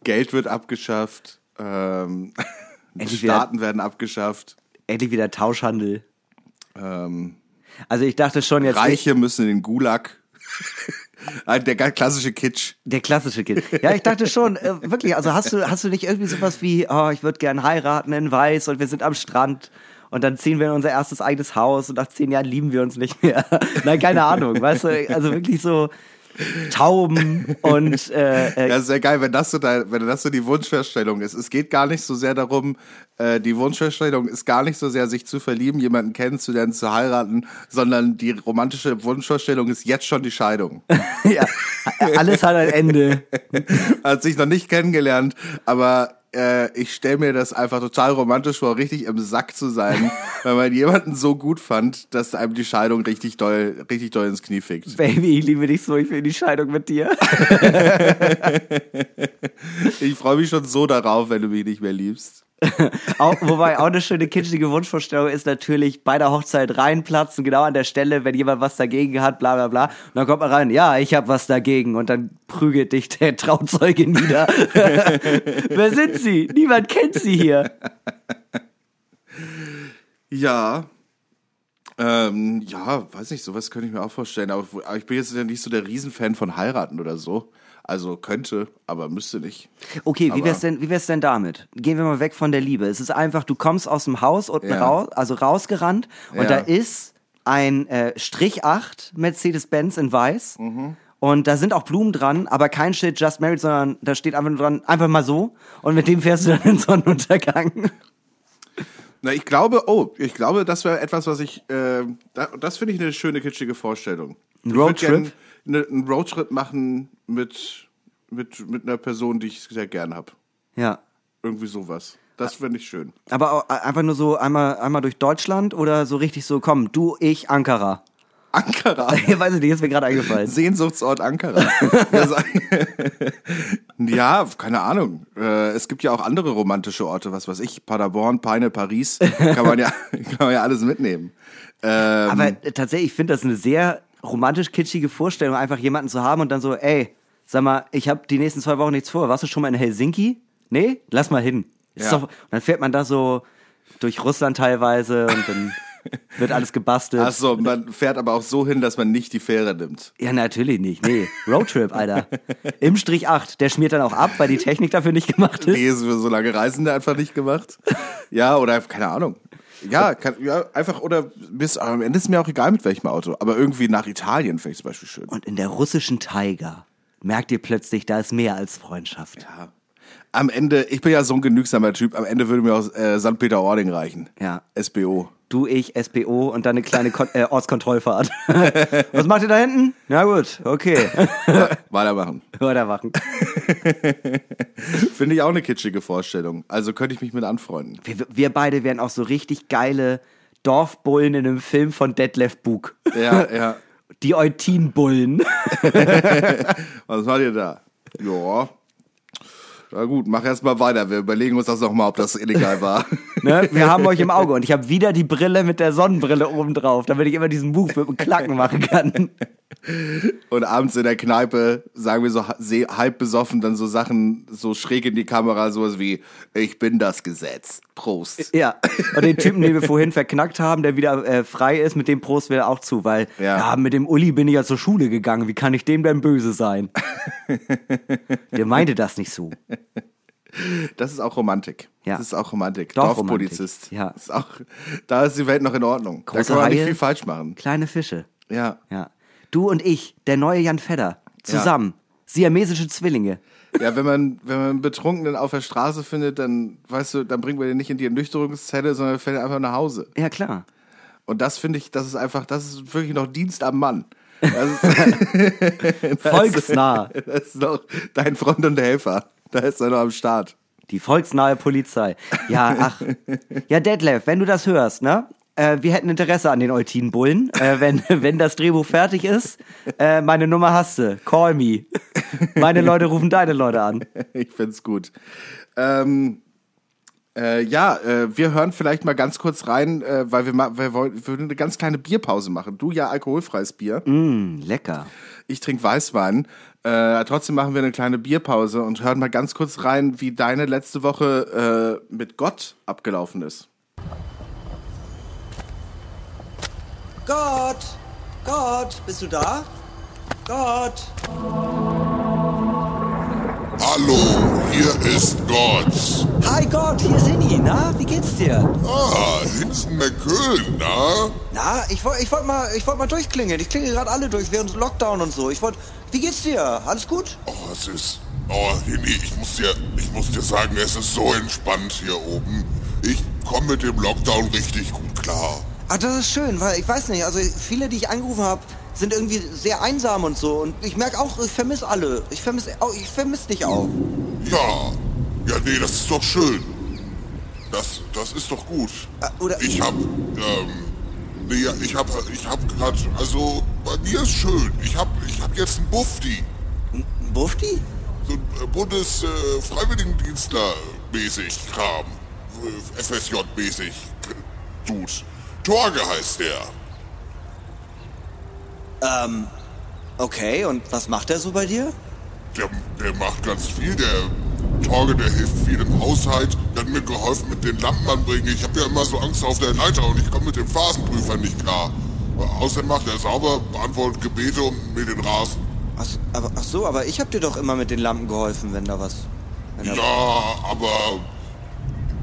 Geld wird abgeschafft. Ähm, *laughs* Endlich wieder- Staaten werden abgeschafft. Endlich wieder Tauschhandel. Ähm, Also ich dachte schon jetzt. Reiche müssen in den Gulag. *laughs* Der ganz klassische Kitsch. Der klassische Kind. Ja, ich dachte schon, äh, wirklich, also hast du, hast du nicht irgendwie sowas wie, oh, ich würde gern heiraten in Weiß und wir sind am Strand und dann ziehen wir in unser erstes eigenes Haus und nach zehn Jahren lieben wir uns nicht mehr. *laughs* Nein, keine Ahnung, weißt du, also wirklich so Tauben und äh, äh, Ja, sehr geil, wenn das so dein, wenn das so die Wunschvorstellung ist. Es geht gar nicht so sehr darum, äh, die Wunschvorstellung ist gar nicht so sehr, sich zu verlieben, jemanden kennenzulernen, zu heiraten, sondern die romantische Wunschvorstellung ist jetzt schon die Scheidung. *laughs* ja, alles hat ein Ende. *laughs* Hat sich noch nicht kennengelernt, aber äh, ich stelle mir das einfach total romantisch vor, richtig im Sack zu sein, *laughs* weil man jemanden so gut fand, dass einem die Scheidung richtig doll, richtig doll ins Knie fickt. Baby, ich liebe dich so, ich will die Scheidung mit dir. *laughs* Ich freue mich schon so darauf, wenn du mich nicht mehr liebst. *laughs* Auch, wobei auch eine schöne kitschige Wunschvorstellung ist natürlich bei der Hochzeit reinplatzen, genau an der Stelle, wenn jemand was dagegen hat, bla bla bla. Und dann kommt man rein, ja, ich habe was dagegen. Und dann prügelt dich der *laughs* Trauzeuge nieder. *laughs* Wer sind Sie? Niemand kennt Sie hier. Ja. Ähm, ja, weiß nicht, sowas könnte ich mir auch vorstellen. Aber, ich bin jetzt ja nicht so der Riesenfan von heiraten oder so. Also könnte, aber müsste nicht. Okay, wie Aber- wär's denn, wie wär's denn damit? Gehen wir mal weg von der Liebe. Es ist einfach, du kommst aus dem Haus unten Ja. raus, also rausgerannt und Ja. da ist ein äh, Strich 8 Mercedes-Benz in weiß. Mhm. Und da sind auch Blumen dran, aber kein Schild Just Married, sondern da steht einfach nur dran, einfach mal so. Und mit dem fährst du dann in Sonnenuntergang. Na, ich glaube, oh, ich glaube, das wäre etwas, was ich, äh, da, das finde ich eine schöne kitschige Vorstellung. Roadtrip? Ne, einen Roadtrip machen mit, mit, mit einer Person, die ich sehr gern habe. Ja. Irgendwie sowas. Das finde ich schön. Aber auch einfach nur so einmal, einmal durch Deutschland oder so richtig so, komm, du, ich, Ankara. Ankara. *laughs* Ich weiß nicht, ist mir gerade eingefallen. Sehnsuchtsort Ankara. *laughs* *laughs* Ja, keine Ahnung. Äh, Es gibt ja auch andere romantische Orte, was weiß ich, Paderborn, Peine, Paris. Kann man ja, kann man ja alles mitnehmen. Ähm, Aber äh, tatsächlich, ich finde das eine sehr romantisch kitschige Vorstellung, einfach jemanden zu haben und dann so, ey, sag mal, ich habe die nächsten zwei Wochen nichts vor. Warst du schon mal in Helsinki? Nee? Lass mal hin. Ist Ja. Doch, und dann fährt man da so durch Russland teilweise und dann *laughs* wird alles gebastelt. Achso, man fährt aber auch so hin, dass man nicht die Fähre nimmt. Ja, natürlich nicht. Nee, Roadtrip, Alter. Im Strich 8. Der schmiert dann auch ab, weil die Technik dafür nicht gemacht ist. Nee, ist für so lange Reisen einfach nicht gemacht. *laughs* Ja, oder keine Ahnung. Ja, kann, ja einfach, oder bis, am Ende ist mir auch egal mit welchem Auto. Aber irgendwie nach Italien finde ich zum Beispiel schön. Und in der russischen Taiga merkt ihr plötzlich, da ist mehr als Freundschaft. Ja. Am Ende, ich bin ja so ein genügsamer Typ, am Ende würde mir auch äh, St. Peter-Ording reichen. Ja. SBO. Du, ich, SBO und dann eine kleine Kon äh, Ortskontrollfahrt. *laughs* Was macht ihr da hinten? Na gut, okay. *laughs* Weitermachen. Weitermachen. *laughs* Finde ich auch eine kitschige Vorstellung. Also könnte ich mich mit anfreunden. Wir, wir beide wären auch so richtig geile Dorfbullen in einem Film von Detlef Bug. Ja, ja. Die Eutinbullen. Was macht ihr da? Ja. Na gut, mach erst mal weiter. Wir überlegen uns das nochmal, ob das illegal war. *laughs* Ne? Wir haben euch im Auge und ich habe wieder die Brille mit der Sonnenbrille oben drauf, damit ich immer diesen Move mit dem Klacken machen kann. Und abends in der Kneipe sagen wir so halb besoffen dann so Sachen so schräg in die Kamera, sowas wie, ich bin das Gesetz. Prost. Ja, und den Typen, den wir vorhin verknackt haben, der wieder äh, frei ist, mit dem Prost wir auch zu, weil Ja. ja. mit dem Uli bin ich ja zur Schule gegangen. Wie kann ich dem denn böse sein? *laughs* der meinte das nicht so. Das ist auch Romantik. Ja. Das ist auch Romantik. Doch, Dorfpolizist. Romantik, ja. Das ist auch, da ist die Welt noch in Ordnung. Große da kann man nicht Haie. viel falsch machen. Kleine Fische. Ja. Ja. Du und ich, der neue Jan Fedder, zusammen. Siamesische Zwillinge. Ja, wenn man, wenn man einen Betrunkenen auf der Straße findet, dann, weißt du, dann bringen wir den nicht in die Ernüchterungszelle, sondern fährt einfach nach Hause. Ja, klar. Und das finde ich, das ist einfach, das ist wirklich noch Dienst am Mann. Das ist, *laughs* *laughs* Volksnah. das ist noch dein Freund und Helfer. Da ist er noch am Start. Die volksnahe Polizei. Ja, ach. Ja, Detlef, wenn du das hörst, ne? Äh, wir hätten Interesse an den Eutinbullen. Äh, wenn, *laughs* wenn das Drehbuch fertig ist, äh, meine Nummer hast du. Call me. Meine Leute rufen deine Leute an. *laughs* Ich find's gut. Ähm, äh, ja, äh, wir hören vielleicht mal ganz kurz rein, äh, weil wir, wir wollen wir würden eine ganz kleine Bierpause machen. Du ja alkoholfreies Bier. Mm, lecker. Ich trinke Weißwein. Trotzdem machen wir eine kleine Bierpause und hören mal ganz kurz rein, wie deine letzte Woche mit Gott abgelaufen ist. Gott! Gott, bist du da? Gott! Hallo, hier ist Gott. Hi Gott, hier ist Inni, na? Wie geht's dir? Ah, Hinsen McCöhn, na? Na, ich wollte ich wollt mal, ich wollt mal durchklingeln. Ich klinge gerade alle durch während Lockdown und so. Ich wollte, wie geht's dir? Alles gut? Oh, es ist... Oh, Hinni, ich muss dir, ich muss dir sagen, es ist so entspannt hier oben. Ich komme mit dem Lockdown richtig gut klar. Ah, das ist schön, weil ich weiß nicht, also viele, die ich angerufen habe, sind irgendwie sehr einsam und so. Und ich merke auch, ich vermisse alle. Ich vermisse ich vermiss dich auch. Ja, ja, nee, das ist doch schön. Das, das ist doch gut. Äh, oder- ich hab, ähm, nee, ja, ich hab, ich hab grad, also, bei mir ist schön. Ich hab, ich hab jetzt einen Bufti. Bufti? so ein äh, Bundes-Freiwilligendienstler-mäßig Kram. Äh, FSJ-mäßig Dude. Torge heißt der. Okay, und was macht er so bei dir? der. Der macht ganz viel. Der Torge, der hilft viel im Haushalt. Der hat mir geholfen mit den Lampen anbringen. Ich habe ja immer so Angst auf der Leiter und ich komme mit dem Phasenprüfer nicht klar. Außerdem macht er sauber, beantwortet Gebete und mir den Rasen. Ach, aber, ach so, aber ich habe dir doch immer mit den Lampen geholfen, wenn da was... Wenn da Ja, aber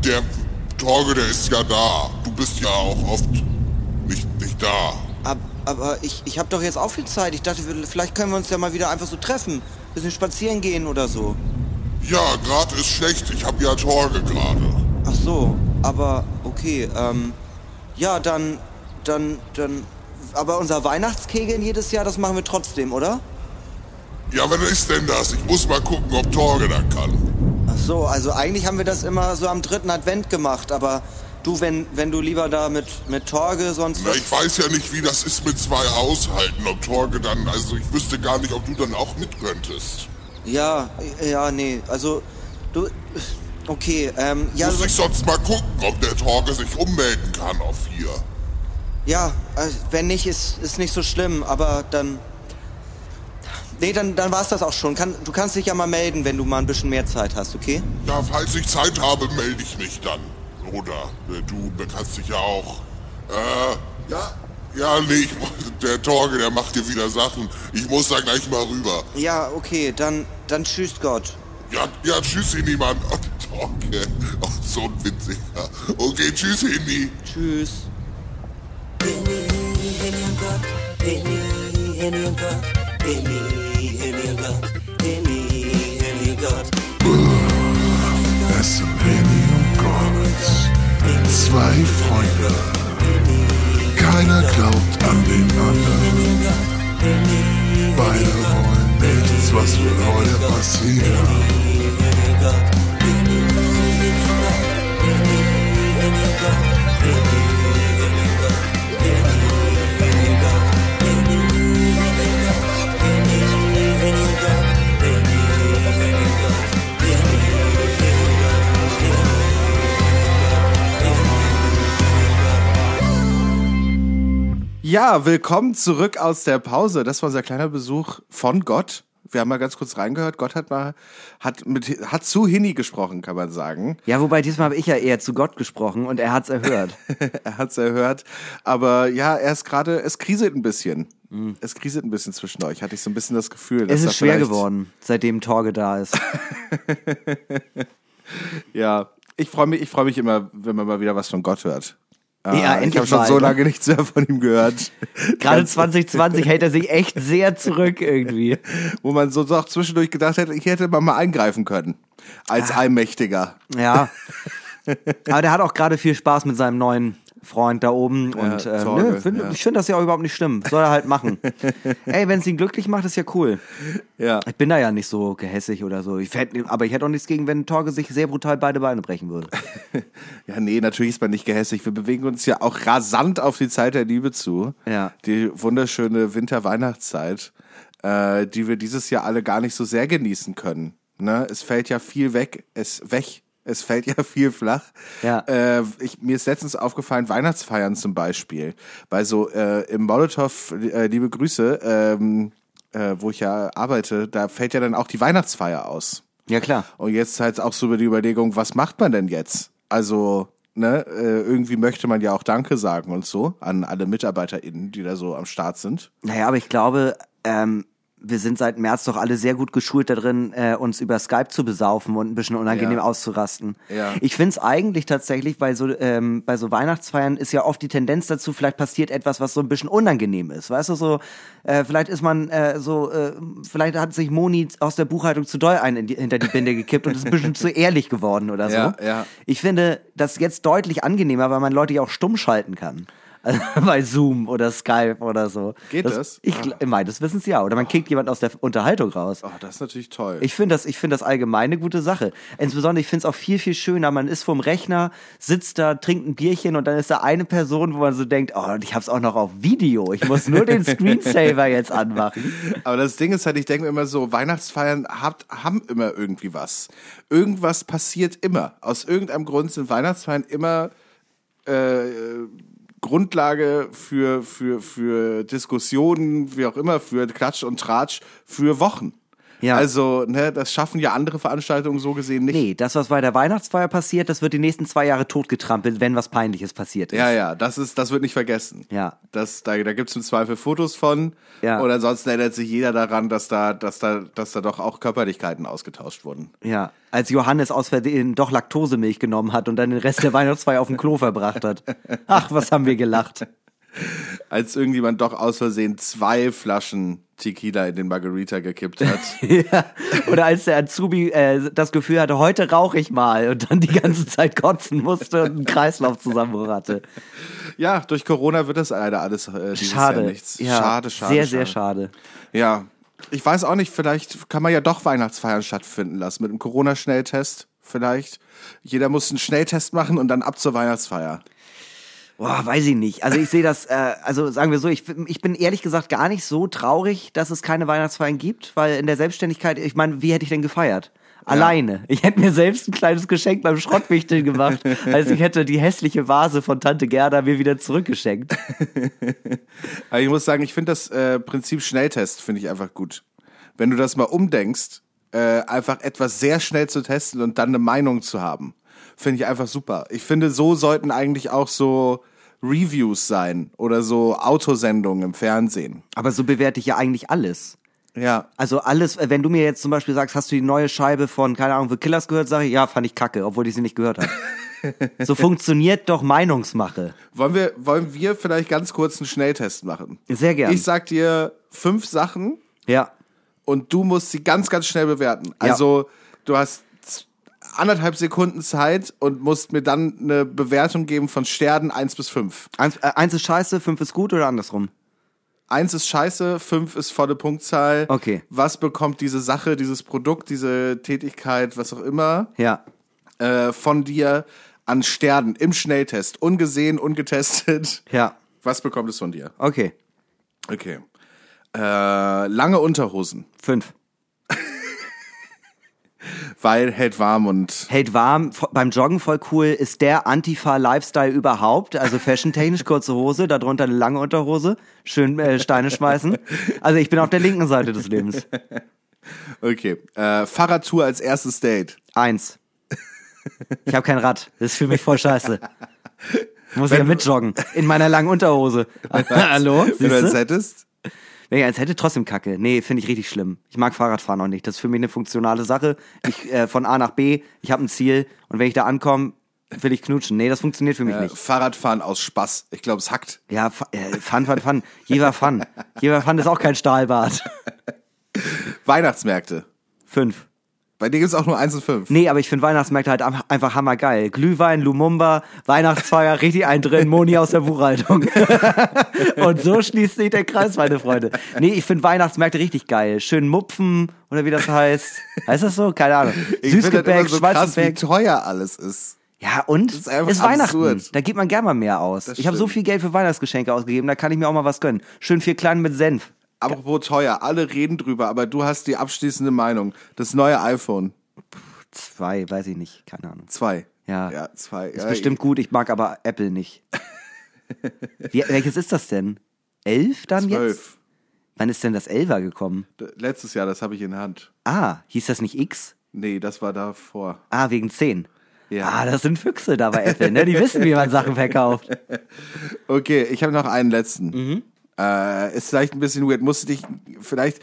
der Torge, der ist ja da. Du bist ja auch oft nicht, nicht da. Ab, aber ich, ich habe doch jetzt auch viel Zeit. Ich dachte, vielleicht können wir uns ja mal wieder einfach so treffen. Bisschen spazieren gehen oder so. Ja, gerade ist schlecht. Ich hab ja Torge gerade. Ach so, aber okay, ähm, ja, dann, dann, dann, aber unser Weihnachtskegeln jedes Jahr, das machen wir trotzdem, oder? Ja, wann ist denn das? Ich muss mal gucken, ob Torge da kann. Ach so, also eigentlich haben wir das immer so am dritten Advent gemacht, aber du, wenn, wenn du lieber da mit, mit Torge sonst Na, ich weiß ja nicht, wie das ist mit zwei Haushalten. Ob Torge dann, also ich wüsste gar nicht, ob du dann auch mit könntest. Ja, ja, nee, also, du, okay, ähm, ja, Muss ich sonst mal gucken, ob der Torge sich ummelden kann auf hier. Ja, äh, wenn nicht, ist, ist nicht so schlimm, aber dann. Nee, dann, dann war's das auch schon. Kann, du kannst dich ja mal melden, wenn du mal ein bisschen mehr Zeit hast, okay? Ja, falls ich Zeit habe, melde ich mich dann. Oder äh, du kannst dich ja auch. Äh, ja. Ja, nee, ich, der Torge, der macht dir wieder Sachen. Ich muss da gleich mal rüber. Ja, okay, dann, dann tschüss Gott. Ja, ja, tschüss, Hindi, Mann. Oh, Torge. Oh, so ein witziger. Okay, tschüss, Hindi. Tschüss. Und Gott, zwei Freunde. Keiner glaubt an den anderen. Beide wollen nichts, was wird heute passieren. Ja, willkommen zurück aus der Pause. Das war unser kleiner Besuch von Gott. Wir haben mal ganz kurz reingehört. Gott hat mal hat mit hat zu Hini gesprochen, kann man sagen. Ja, wobei diesmal habe ich ja eher zu Gott gesprochen und er hat's erhört. *laughs* er hat's erhört, aber ja, er ist gerade es kriselt ein bisschen. Es kriselt ein bisschen zwischen euch. Hatte ich so ein bisschen das Gefühl, dass es ist schwer geworden, seitdem Torge da ist. *laughs* Ja, ich freue mich, ich freue mich immer, wenn man mal wieder was von Gott hört. Ja, Ah, ich endlich habe schon mal, so ne? lange nichts mehr von ihm gehört. Gerade Ganz- 2020 hält er sich echt sehr zurück irgendwie. *laughs* wo man so doch zwischendurch gedacht hätte, ich hätte mal mal eingreifen können als Allmächtiger. Ja. *laughs* Aber der hat auch gerade viel Spaß mit seinem neuen Freund da oben. und äh, Torge, nö, find, ja. ich finde das ja auch überhaupt nicht schlimm. Soll er halt machen. *laughs* Ey, wenn es ihn glücklich macht, ist ja cool. Ja. Ich bin da ja nicht so gehässig oder so. Ich hätt, aber ich hätte auch nichts gegen, wenn Torge sich sehr brutal beide Beine brechen würde. *laughs* Ja, nee, natürlich ist man nicht gehässig. Wir bewegen uns ja auch rasant auf die Zeit der Liebe zu. Ja. Die wunderschöne Winter-Weihnachtszeit, äh, die wir dieses Jahr alle gar nicht so sehr genießen können. Ne? Es fällt ja viel weg, es weg. Es fällt *laughs* ja viel flach. Ja. Äh, ich, mir ist letztens aufgefallen, Weihnachtsfeiern zum Beispiel. Bei so äh, im Molotow, äh, liebe Grüße, ähm, äh, wo ich ja arbeite, da fällt ja dann auch die Weihnachtsfeier aus. Ja, klar. Und jetzt halt auch so über die Überlegung, was macht man denn jetzt? Also, ne, äh, irgendwie möchte man ja auch Danke sagen und so an alle MitarbeiterInnen, die da so am Start sind. Naja, aber ich glaube, ähm, wir sind seit März doch alle sehr gut geschult da drin, äh, uns über Skype zu besaufen und ein bisschen unangenehm Ja. auszurasten. Ja. Ich find's eigentlich tatsächlich, bei so, ähm, bei so Weihnachtsfeiern ist ja oft die Tendenz dazu, vielleicht passiert etwas, was so ein bisschen unangenehm ist. Weißt du, so, äh, vielleicht ist man äh, so, äh, vielleicht hat sich Moni aus der Buchhaltung zu doll ein in die, hinter die Binde gekippt und ist ein bisschen *laughs* zu ehrlich geworden oder so. Ja, ja. Ich finde das jetzt deutlich angenehmer, weil man Leute ja auch stumm schalten kann. *laughs* Bei Zoom oder Skype oder so. Geht das? Ich ah. meines Wissens ja. Oder man kickt jemand aus der Unterhaltung raus. Oh, das ist natürlich toll. Ich finde das, ich finde das allgemein eine gute Sache. Insbesondere, ich finde es auch viel, viel schöner. Man ist vorm Rechner, sitzt da, trinkt ein Bierchen und dann ist da eine Person, wo man so denkt, oh, ich hab's auch noch auf Video. Ich muss nur den Screensaver *laughs* jetzt anmachen. Aber das Ding ist halt, ich denke mir immer so, Weihnachtsfeiern habt, haben immer irgendwie was. Irgendwas passiert immer. Aus irgendeinem Grund sind Weihnachtsfeiern immer äh, Grundlage für, für, für Diskussionen, wie auch immer, für Klatsch und Tratsch für Wochen. Ja. Also, ne, das schaffen ja andere Veranstaltungen so gesehen nicht. Nee, das, was bei der Weihnachtsfeier passiert, das wird die nächsten zwei Jahre totgetrampelt, wenn was Peinliches passiert ist. Ja, ja, das ist, das wird nicht vergessen. Ja. Das, da, da gibt's im Zweifel Fotos von. Ja. Und ansonsten erinnert sich jeder daran, dass da, dass da, dass da doch auch Körperlichkeiten ausgetauscht wurden. Ja, als Johannes aus Versehen doch Laktosemilch genommen hat und dann den Rest der Weihnachtsfeier auf dem Klo verbracht hat. *laughs* Ach, was haben wir gelacht. Als irgendjemand doch aus Versehen zwei Flaschen Tequila in den Margarita gekippt hat. *laughs* Ja. Oder als der Azubi äh, das Gefühl hatte, heute rauche ich mal und dann die ganze Zeit kotzen musste und einen Kreislaufzusammenbruch hatte. ja, durch Corona wird das leider alles äh, dieses Jahr Schade. nichts. Ja, schade, schade. Sehr, schade. sehr schade. Ja. Ich weiß auch nicht, vielleicht kann man ja doch Weihnachtsfeiern stattfinden lassen mit einem Corona-Schnelltest. Vielleicht. Jeder muss einen Schnelltest machen und dann ab zur Weihnachtsfeier. Boah, weiß ich nicht. Also ich sehe das, äh, also sagen wir so, ich, ich bin ehrlich gesagt gar nicht so traurig, dass es keine Weihnachtsfeiern gibt, weil in der Selbstständigkeit, ich meine, wie hätte ich denn gefeiert? Alleine. Ich hätte mir selbst ein kleines Geschenk beim Schrottwichteln gemacht, als ich hätte die hässliche Vase von Tante Gerda mir wieder zurückgeschenkt. *laughs* Aber ich muss sagen, ich finde das äh, Prinzip Schnelltest finde ich einfach gut. Wenn du das mal umdenkst, äh, einfach etwas sehr schnell zu testen und dann eine Meinung zu haben, finde ich einfach super. Ich finde, so sollten eigentlich auch so Reviews sein oder so Autosendungen im Fernsehen. Aber so bewerte ich ja eigentlich alles. Ja. Also alles, äh, wenn du mir jetzt zum Beispiel sagst, hast du die neue Scheibe von, keine Ahnung, The Killers gehört, sage ich, ja, fand ich kacke, obwohl ich sie nicht gehört habe. *laughs* so funktioniert doch Meinungsmache. Wollen wir, wollen wir vielleicht ganz kurz einen Schnelltest machen? Sehr gern. Ich sag dir fünf Sachen Ja. und du musst sie ganz, ganz schnell bewerten. Also du hast anderthalb Sekunden Zeit und musst mir dann eine Bewertung geben von Sternen eins bis fünf. Eins, äh, eins ist scheiße, fünf ist gut oder andersrum? Eins ist scheiße, fünf ist volle Punktzahl. Okay. Was bekommt diese Sache, dieses Produkt, diese Tätigkeit, was auch immer, Ja. äh, von dir an Sternen im Schnelltest? Ungesehen, ungetestet. Ja. Was bekommt es von dir? Okay. Okay. Äh, lange Unterhosen, Fünf. Weil hält warm und Hält warm, beim Joggen voll cool, ist der Antifa-Lifestyle überhaupt. Also fashiontechnisch kurze Hose, darunter eine lange Unterhose, schön äh, Steine schmeißen. Also ich bin auf der linken Seite des Lebens. okay. Äh, Fahrradtour als erstes Date. Eins. Ich habe kein Rad. Das ist für mich voll scheiße. Muss ich ja mitjoggen. In meiner langen Unterhose. Hallo? Wenn du eins hättest. Wenn ich eins hätte, trotzdem kacke. Nee, finde ich richtig schlimm. Ich mag Fahrradfahren auch nicht. Das ist für mich eine funktionale Sache. Ich äh, von A nach B, ich habe ein Ziel und wenn ich da ankomme, will ich knutschen. Nee, das funktioniert für mich Äh, nicht. Fahrradfahren aus Spaß. Ich glaube, es hackt. Ja, äh, Fun, Fun, Fun. Jever Fun. Jever Fun ist auch kein Stahlbad. *laughs* Weihnachtsmärkte. Fünf. Bei dir gibt's auch nur eins und fünf. Nee, aber ich finde Weihnachtsmärkte halt einfach hammergeil. Glühwein, Lumumba, Weihnachtsfeier, richtig ein drin, Moni aus der Buchhaltung. *laughs* Und so schließt sich der Kreis, meine Freunde. Nee, ich finde Weihnachtsmärkte richtig geil. Schön Mupfen, oder wie das heißt. Heißt das so? Keine Ahnung. Ich Süßgebäck, so krass, wie teuer alles ist. Ja, und? ist einfach Weihnachten. Da gibt man gern mal mehr aus. Das ich habe so viel Geld für Weihnachtsgeschenke ausgegeben, da kann ich mir auch mal was gönnen. Schön vier kleine mit Senf. Apropos teuer, alle reden drüber, aber du hast die abschließende Meinung. Das neue iPhone Zwei, weiß ich nicht, keine Ahnung. 2. Ja. Ja, 2. Ist bestimmt gut, ich mag aber Apple nicht. *laughs* Wie, welches ist das denn? Elf dann jetzt? 12. Wann ist denn das Elfer gekommen? Letztes Jahr, das habe ich in der Hand. Ah, hieß das nicht X? Nee, das war davor. Ah, wegen 10. Ja. Ah, das sind Füchse da bei Apple, ne? Die wissen, wie man Sachen verkauft. *laughs* Okay, ich habe noch einen letzten. Mhm. Äh, ist vielleicht ein bisschen weird. Musst du dich vielleicht,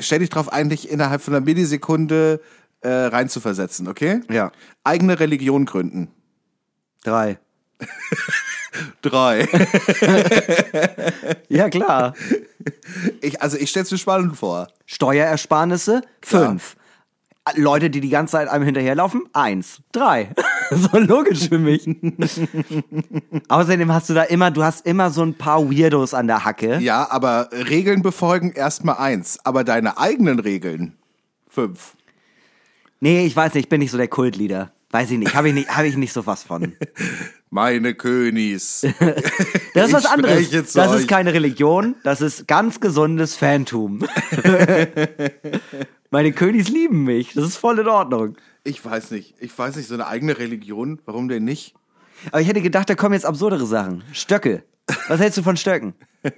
stell dich drauf ein, dich innerhalb von einer Millisekunde äh, reinzuversetzen, okay? Ja. Eigene Religion gründen. Drei. *laughs* Drei. *laughs* Ja, klar. Ich, also ich stell's mir spannend vor. Steuerersparnisse? Fünf. Leute, die die ganze Zeit einem hinterherlaufen? Eins. Drei. *laughs* so logisch für mich. *laughs* Außerdem hast du da immer, du hast immer so ein paar Weirdos an der Hacke. Ja, aber Regeln befolgen erstmal eins, aber deine eigenen Regeln fünf. Nee, ich weiß nicht, ich bin nicht so der Kultleader. Weiß ich nicht, habe ich nicht, habe ich nicht so was von. *laughs* Meine Königs. *laughs* Das ist was anderes. Das euch. ist keine Religion, das ist ganz gesundes Fantum. *laughs* Meine Königs lieben mich, das ist voll in Ordnung. Ich weiß nicht. Ich weiß nicht, so eine eigene Religion, warum denn nicht? Aber ich hätte gedacht, da kommen jetzt absurdere Sachen. Stöcke. Was hältst du von Stöcken? *laughs*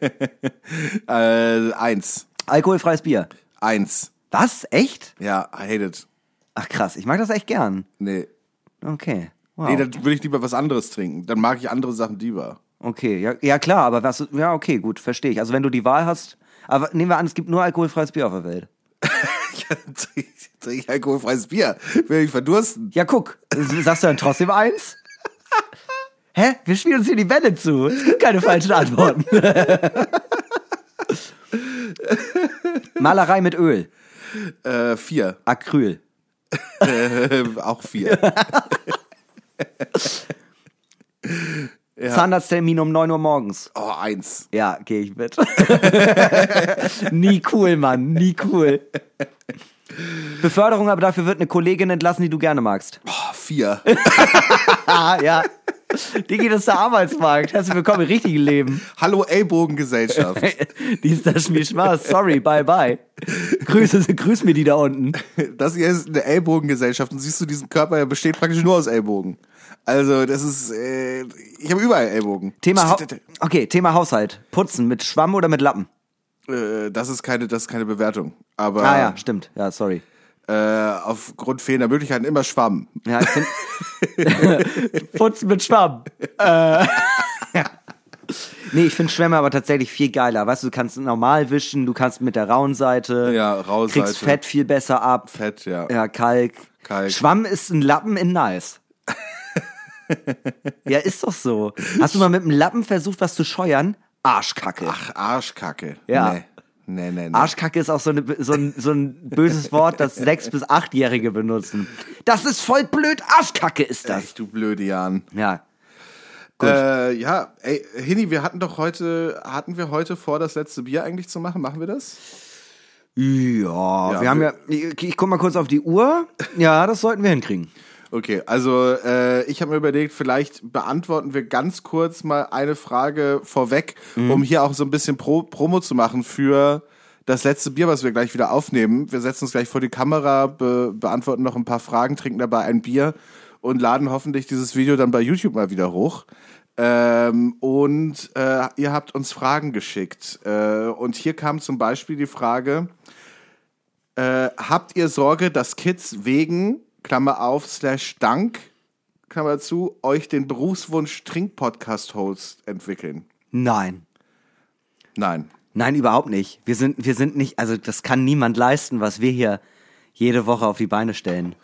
Äh, eins. Alkoholfreies Bier. Eins. Was? Echt? Ja, I hate it. Ach krass, ich mag das echt gern. Nee. Okay. Wow. Nee, dann würde ich lieber was anderes trinken. Dann mag ich andere Sachen lieber. okay, ja, ja klar, aber was, ja okay, gut, verstehe ich. Also wenn du die Wahl hast, aber nehmen wir an, es gibt nur alkoholfreies Bier auf der Welt. *laughs* Trinke ich alkoholfreies Bier. Will ich verdursten. Ja, guck, sagst du dann trotzdem eins? Hä? Wir spielen uns hier die Bälle zu. Es gibt keine falschen Antworten. *laughs* Malerei mit Öl. Äh, vier. Acryl. *laughs* Äh, auch vier. *laughs* Zahnarzttermin um 9 Uhr morgens. Oh, eins. Ja, gehe ich mit. *laughs* nie cool, Mann, nie cool. Beförderung, aber dafür wird eine Kollegin entlassen, die du gerne magst. Oh, vier. *laughs* Ja. Die geht es der Arbeitsmarkt. Herzlich willkommen im richtigen Leben. Hallo Ellbogengesellschaft. *laughs* Die ist das Spiel Spaß. Sorry, bye bye. Grüße, grüß mir die da unten. Das hier ist eine Ellbogengesellschaft und siehst du, diesen Körper der besteht praktisch nur aus Ellbogen. Also, das ist, äh, ich habe überall Ellbogen. Thema, Hau okay, Thema Haushalt. Putzen mit Schwamm oder mit Lappen? Äh, das ist keine, das ist keine Bewertung. Aber Ah ja, stimmt. Ja, sorry. Äh, aufgrund fehlender Möglichkeiten immer Schwamm. Ja, ich find, *laughs* Putzen mit Schwamm. Äh. *laughs* Nee, ich finde Schwämme aber tatsächlich viel geiler. Weißt du, du kannst normal wischen, du kannst mit der rauen Seite. Ja, raue Kriegst Seite. Fett viel besser ab. Fett, ja. Ja, Kalk. Kalk. Schwamm ist ein Lappen in nice. *laughs* ja, ist doch so. Hast du mal mit einem Lappen versucht, was zu scheuern? Arschkacke. Ach, Arschkacke. Ja. Nee. Nee, nee, nee. Arschkacke ist auch so, eine, so, ein, so ein böses Wort, das sechs- bis achtjährige benutzen. Das ist voll blöd. Arschkacke ist das. Echt, du blöde Jan. Ja. Äh, ja, ey, Hini, wir hatten doch heute, hatten wir heute vor, das letzte Bier eigentlich zu machen? Machen wir das? Ja, Ja, wir haben ja. Ich, ich guck mal kurz auf die Uhr. Ja, das sollten wir hinkriegen. Okay, also äh, ich habe mir überlegt, vielleicht beantworten wir ganz kurz mal eine Frage vorweg, um hier auch so ein bisschen Pro Promo zu machen für das letzte Bier, was wir gleich wieder aufnehmen. Wir setzen uns gleich vor die Kamera, be beantworten noch ein paar Fragen, trinken dabei ein Bier und laden hoffentlich dieses Video dann bei YouTube mal wieder hoch. Ähm, und äh, ihr habt uns Fragen geschickt. Äh, und hier kam zum Beispiel die Frage, äh, habt ihr Sorge, dass Kids wegen, Klammer auf, slash Dank, Klammer zu, euch den Berufswunsch Trink-Podcast-Host entwickeln? Nein. Nein. Nein, überhaupt nicht. Wir sind, wir sind nicht, also das kann niemand leisten, was wir hier jede Woche auf die Beine stellen.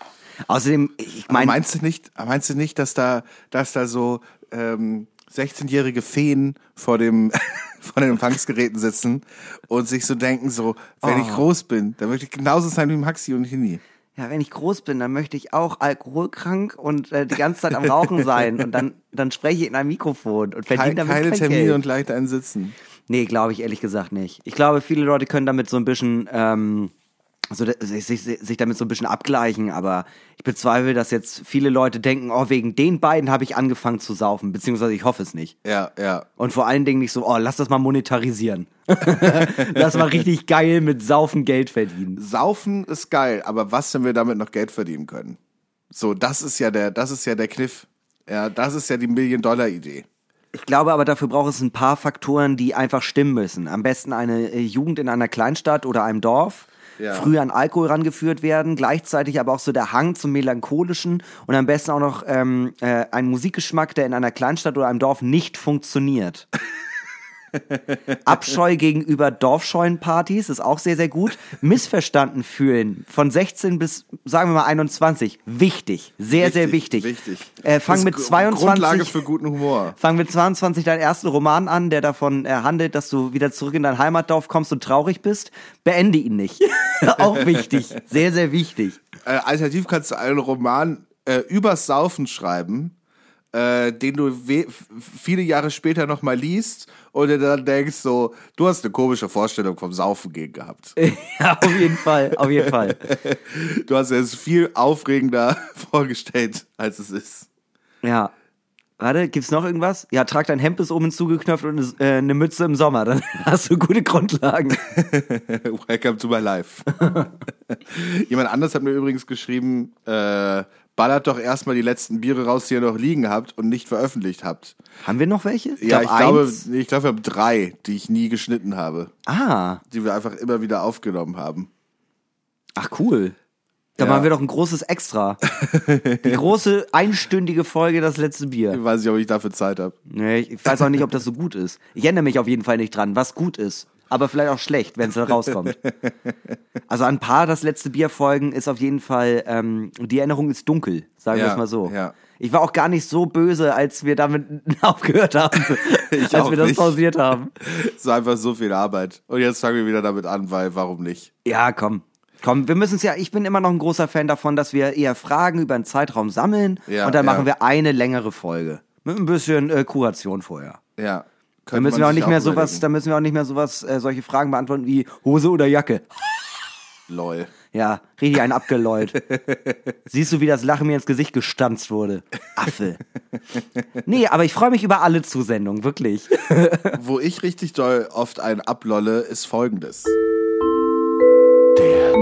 Außerdem, ich meine, meinst du nicht, meinst du nicht, dass da, dass da so ähm, 16-jährige Feen vor dem *laughs* vor den Empfangsgeräten sitzen und sich so denken, so, wenn ich groß bin, dann möchte ich genauso sein wie Maxi und Hini. Ja, wenn ich groß bin, dann möchte ich auch alkoholkrank und äh, die ganze Zeit am Rauchen sein und dann, dann spreche ich in einem Mikrofon und verdiene Keine, damit keine kein Termine Geld. und leicht einsitzen. Nee, glaube ich ehrlich gesagt nicht. Ich glaube, viele Leute können damit so ein bisschen, ähm, so, sich, sich, sich damit so ein bisschen abgleichen, aber ich bezweifle, dass jetzt viele Leute denken, oh, wegen den beiden habe ich angefangen zu saufen, beziehungsweise ich hoffe es nicht. Ja, ja. Und vor allen Dingen nicht so, oh, lass das mal monetarisieren. *laughs* lass mal richtig geil mit Saufen Geld verdienen. Saufen ist geil, aber was, wenn wir damit noch Geld verdienen können? So, das ist ja der, das ist ja der Kniff. Ja, das ist ja die Million-Dollar-Idee. Ich glaube aber, dafür braucht es ein paar Faktoren, die einfach stimmen müssen. Am besten eine äh, Jugend in einer Kleinstadt oder einem Dorf. Ja. Früh an Alkohol rangeführt werden, gleichzeitig aber auch so der Hang zum Melancholischen und am besten auch noch ähm, äh, ein Musikgeschmack, der in einer Kleinstadt oder einem Dorf nicht funktioniert. *laughs* *laughs* Abscheu gegenüber Dorfscheuenpartys ist auch sehr, sehr gut. Missverstanden fühlen von 16 bis, sagen wir mal, 21. Wichtig. Sehr, sehr wichtig. Wichtig. Äh, fang Das mit ist 22 Grundlage für guten Humor. Fang mit 22 deinen ersten Roman an, der davon äh, handelt, dass du wieder zurück in dein Heimatdorf kommst und traurig bist. Beende ihn nicht. *laughs* Auch wichtig. Sehr, sehr wichtig. Äh, alternativ kannst du einen Roman äh, übers Saufen schreiben, äh, den du viele Jahre später nochmal liest und dir dann denkst so, du hast eine komische Vorstellung vom Saufen gegen gehabt. *laughs* Ja, auf jeden Fall. Auf jeden Fall. *laughs* Du hast es viel aufregender *laughs* vorgestellt, als es ist. Ja. Warte, gibt's noch irgendwas? Ja, trag dein Hemd bis oben zugeknöpft und eine, äh, eine Mütze im Sommer. Dann hast du gute Grundlagen. Welcome to my life. Jemand anders hat mir übrigens geschrieben, äh, ballert doch erstmal die letzten Biere raus, die ihr noch liegen habt und nicht veröffentlicht habt. Haben wir noch welche? Ja, ich glaube, ich glaube, wir haben drei, die ich nie geschnitten habe, Ah, die wir einfach immer wieder aufgenommen haben. ach cool. Da Ja. machen wir doch ein großes Extra. Die *laughs* große einstündige Folge, das letzte Bier. Ich weiß nicht, ob ich dafür Zeit habe. Nee, ich weiß auch nicht, ob das so gut ist. Ich erinnere mich auf jeden Fall nicht dran, was gut ist. Aber vielleicht auch schlecht, wenn es dann rauskommt. *laughs* Also an ein paar das letzte Bier-Folgen ist auf jeden Fall, ähm, die Erinnerung ist dunkel, sagen wir Ja, es mal so. ja. Ich war auch gar nicht so böse, als wir damit *laughs* aufgehört haben, *laughs* Ich als wir das nicht. pausiert haben. Es ist einfach so viel Arbeit. Und jetzt fangen wir wieder damit an, weil warum nicht? Ja, komm. Komm, wir müssen es ja, ich bin immer noch ein großer Fan davon, dass wir eher Fragen über einen Zeitraum sammeln Ja, und dann machen wir eine längere Folge. Mit ein bisschen äh, Kuration vorher. Ja. Da müssen wir auch nicht mehr sowas, da müssen wir auch nicht mehr sowas, äh, solche Fragen beantworten wie Hose oder Jacke. Lol. Ja, richtig einen abgeläut. Siehst du, wie das Lachen mir ins Gesicht gestanzt wurde? Affe. Nee, aber ich freue mich über alle Zusendungen, wirklich. *laughs* Wo ich richtig doll oft einen ablolle, ist folgendes. Der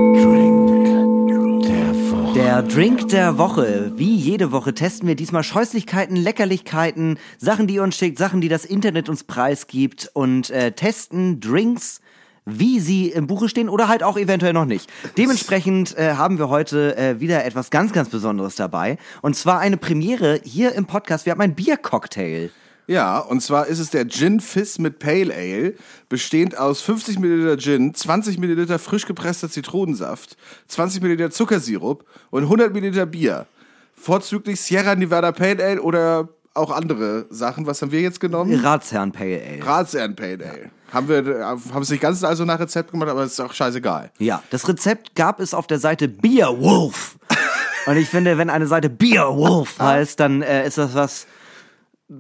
Drink der Woche. Wie jede Woche testen wir diesmal Scheußlichkeiten, Leckerlichkeiten, Sachen, die ihr uns schickt, Sachen, die das Internet uns preisgibt und äh, testen Drinks, wie sie im Buche stehen oder halt auch eventuell noch nicht. Dementsprechend äh, haben wir heute äh, wieder etwas ganz, ganz Besonderes dabei. Und zwar eine Premiere hier im Podcast. Wir haben ein Biercocktail. Ja, und zwar ist es der Gin Fizz mit Pale Ale, bestehend aus 50 Milliliter Gin, 20 Milliliter frisch gepresster Zitronensaft, 20 Milliliter Zuckersirup und 100 Milliliter Bier. Vorzüglich Sierra Nevada Pale Ale oder auch andere Sachen. Was haben wir jetzt genommen? Ratsherrn Pale Ale. Ratsherrn Pale Ale. Haben wir, äh, haben es nicht ganz also nach Rezept gemacht, aber ist auch scheißegal. Ja, das Rezept gab es auf der Seite Beerwolf. *laughs* Und ich finde, wenn eine Seite Beerwolf heißt, dann äh, ist das was.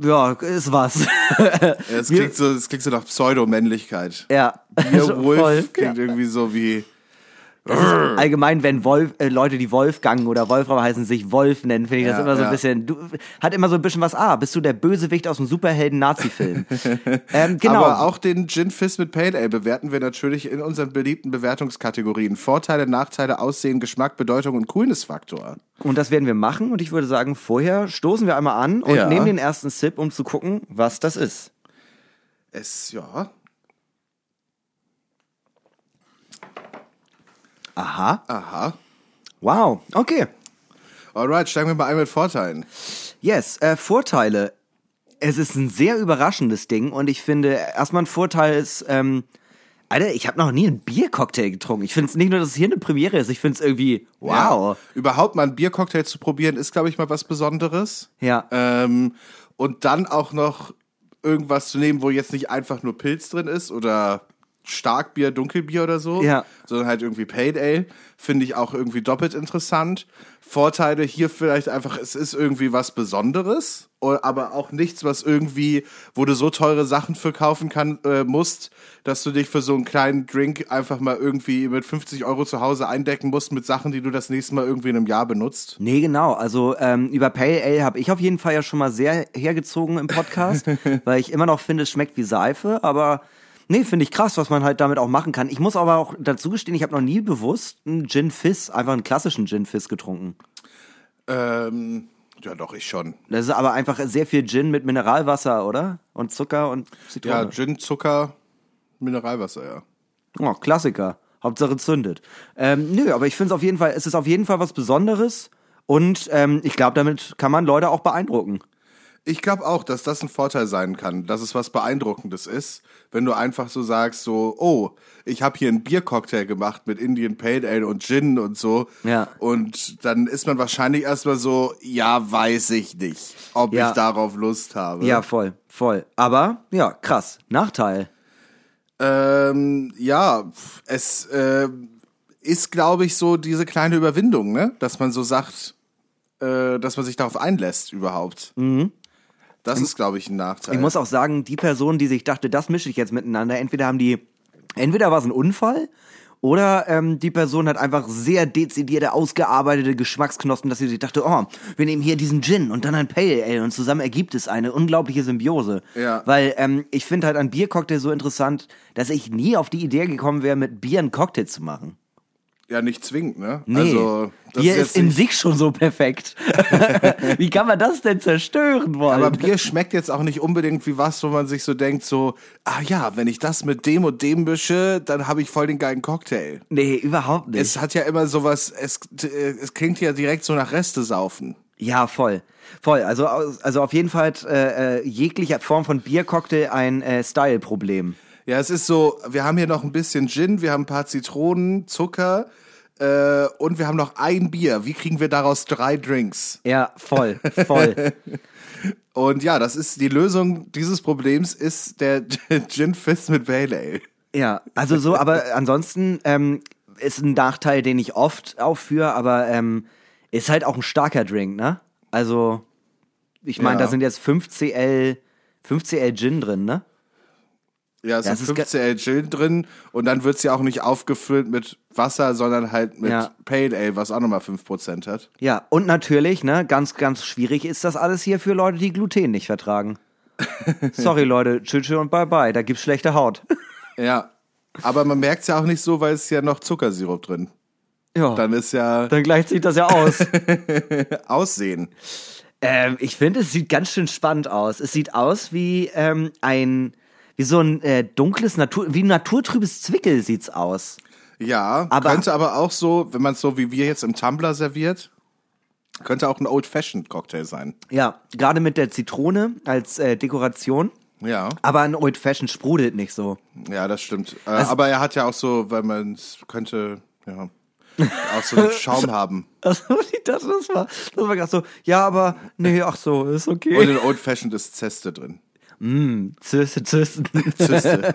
Ja, ist was. Ja, Es klingt so, es klingt so nach Pseudomännlichkeit. ja. Beerwolf *laughs* Voll. klingt irgendwie so wie. Allgemein, wenn Wolf, äh, Leute, die Wolfgang oder Wolfram heißen, sich Wolf nennen, finde ich das Ja, immer so ein ja. bisschen, du, hat immer so ein bisschen was, ah, bist du der Bösewicht aus dem Superhelden-Nazi-Film. *laughs* ähm, genau. Aber auch den Gin Fizz mit Pale Ale bewerten wir natürlich in unseren beliebten Bewertungskategorien. Vorteile, Nachteile, Aussehen, Geschmack, Bedeutung und Coolness-Faktor. Und das werden wir machen und ich würde sagen, vorher stoßen wir einmal an und Ja. nehmen den ersten Sip, um zu gucken, was das ist. Es, ja. Aha. Aha. Wow. Okay. Alright, steigen wir mal ein mit Vorteilen. Yes, äh, Vorteile. Es ist ein sehr überraschendes Ding und ich finde, erstmal ein Vorteil ist, ähm, Alter, ich habe noch nie einen Biercocktail getrunken. Ich finde es nicht nur, dass es hier eine Premiere ist, ich finde es irgendwie, wow. Ja. Überhaupt mal einen Biercocktail zu probieren, ist, glaube ich, mal was Besonderes. Ja. Ähm, und dann auch noch irgendwas zu nehmen, wo jetzt nicht einfach nur Pilz drin ist oder Starkbier, Dunkelbier oder so, Ja. sondern halt irgendwie Pale Ale, finde ich auch irgendwie doppelt interessant. Vorteile hier vielleicht einfach, es ist irgendwie was Besonderes, aber auch nichts, was irgendwie, wo du so teure Sachen für kaufen kann, äh, musst, dass du dich für so einen kleinen Drink einfach mal irgendwie mit 50 Euro zu Hause eindecken musst mit Sachen, die du das nächste Mal irgendwie in einem Jahr benutzt. Nee, genau. Also ähm, über Pale Ale habe ich auf jeden Fall ja schon mal sehr hergezogen im Podcast, *laughs* weil ich immer noch finde, es schmeckt wie Seife, aber nee, finde ich krass, was man halt damit auch machen kann. Ich muss aber auch dazu gestehen, ich habe noch nie bewusst einen Gin Fizz, einfach einen klassischen Gin Fizz getrunken. Ähm, ja, doch, ich schon. Das ist aber einfach sehr viel Gin mit Mineralwasser, oder? Und Zucker und Zitrone. Ja, Gin, Zucker, Mineralwasser, ja. Oh, Klassiker. Hauptsache zündet. Ähm, nö, aber ich finde es auf jeden Fall, es ist auf jeden Fall was Besonderes und ähm, ich glaube, damit kann man Leute auch beeindrucken. Ich glaube auch, dass das ein Vorteil sein kann, dass es was Beeindruckendes ist, wenn du einfach so sagst, so, oh, ich habe hier einen Biercocktail gemacht mit Indian Pale Ale und Gin und so. Ja. Und dann ist man wahrscheinlich erstmal so, ja, weiß ich nicht, ob Ja. ich darauf Lust habe. Ja, voll, voll. Aber ja, krass. Nachteil. Ähm, ja, es äh, ist, glaube ich, so diese kleine Überwindung, ne? Dass man so sagt, äh, dass man sich darauf einlässt überhaupt. Das ist, glaube ich, ein Nachteil. Ich muss auch sagen, die Person, die sich dachte, das mische ich jetzt miteinander, entweder haben die, entweder war es ein Unfall oder ähm, die Person hat einfach sehr dezidierte, ausgearbeitete Geschmacksknospen, dass sie sich dachte, oh, wir nehmen hier diesen Gin und dann ein Pale Ale und zusammen ergibt es eine unglaubliche Symbiose. Ja. Weil ähm, ich finde halt an Biercocktail so interessant, dass ich nie auf die Idee gekommen wäre, mit Bier einen Cocktail zu machen. Ja nicht zwingend, ne? Nee, Also, Bier jetzt ist in sich schon so perfekt. *laughs* *laughs* Wie kann man das denn zerstören wollen? Aber Bier schmeckt jetzt auch nicht unbedingt wie was, wo man sich so denkt, so, ah ja, wenn ich das mit dem und dem mische, dann habe ich voll den geilen Cocktail. nee, überhaupt nicht. Es hat ja immer sowas, es, äh, es klingt ja direkt so nach Reste saufen. Ja, voll. Voll. Also, also auf jeden Fall äh, äh, jegliche Form von Biercocktail ein äh, Style-Problem. Ja, es ist so, wir haben hier noch ein bisschen Gin, wir haben ein paar Zitronen, Zucker äh, und wir haben noch ein Bier. Wie kriegen wir daraus drei Drinks? Ja, voll, voll. *laughs* Und ja, das ist die Lösung dieses Problems ist der *laughs* Gin Fizz mit Ale. ja, also so, aber ansonsten ähm, ist ein Nachteil, den ich oft aufführe, aber ähm, ist halt auch ein starker Drink, ne? Also, ich meine, Ja. da sind jetzt 5cl, 5cl Gin drin, ne? Ja, es Das sind ist ge- 15 Gin drin und dann wird's ja auch nicht aufgefüllt mit Wasser, sondern halt mit Ja. Pale Ale, was auch nochmal 5% hat. Ja, und natürlich, ne, ganz, ganz schwierig ist das alles hier für Leute, die Gluten nicht vertragen. *laughs* Sorry, Leute, tschüss und bye bye, da gibt's schlechte Haut. Ja. Aber man merkt's ja auch nicht so, weil es ist ja noch Zuckersirup drin. Ja. Dann ist ja Dann gleicht sich das ja aus. *laughs* Aussehen. ähm, ich finde, es sieht ganz schön spannend aus. Es sieht aus wie ähm, ein, wie so ein äh, dunkles Natur, wie ein naturtrübes Zwickel sieht's aus. Ja, Aber- könnte aber auch so, wenn man es so wie wir jetzt im Tumbler serviert, könnte auch ein Old-Fashioned Cocktail sein. Ja, gerade mit der Zitrone als äh, Dekoration. Ja, Aber ein Old Fashioned sprudelt nicht so. ja, das stimmt. Äh, Also- aber er hat ja auch so, weil man es könnte, ja, auch so einen *laughs* Schaum haben. Also, *laughs* dachte, das war, das war gerade so, ja, aber nee, ach so, ist Und okay. in Old-Fashioned ist Zeste drin. Züste, Züsten. Zyste. *laughs*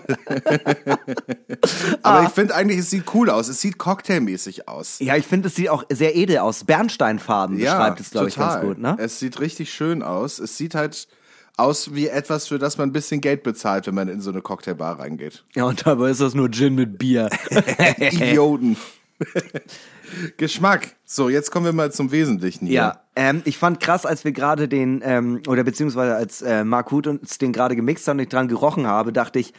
aber Ah. ich finde eigentlich, es sieht cool aus. Es sieht cocktailmäßig aus. Ja, ich finde, es sieht auch sehr edel aus. Bernsteinfarben Ja, beschreibt es, glaube ich, ganz gut, ne? Es sieht richtig schön aus. Es sieht halt aus wie etwas, für das man ein bisschen Geld bezahlt, wenn man in so eine Cocktailbar reingeht. Ja, und dabei ist das nur Gin mit Bier. *laughs* Idioten. *laughs* Geschmack. So, jetzt kommen wir mal zum Wesentlichen hier. Ja, ähm, ich fand krass, als wir gerade den, ähm, oder beziehungsweise als äh, Mark Huth uns den gerade gemixt haben und ich dran gerochen habe, dachte ich,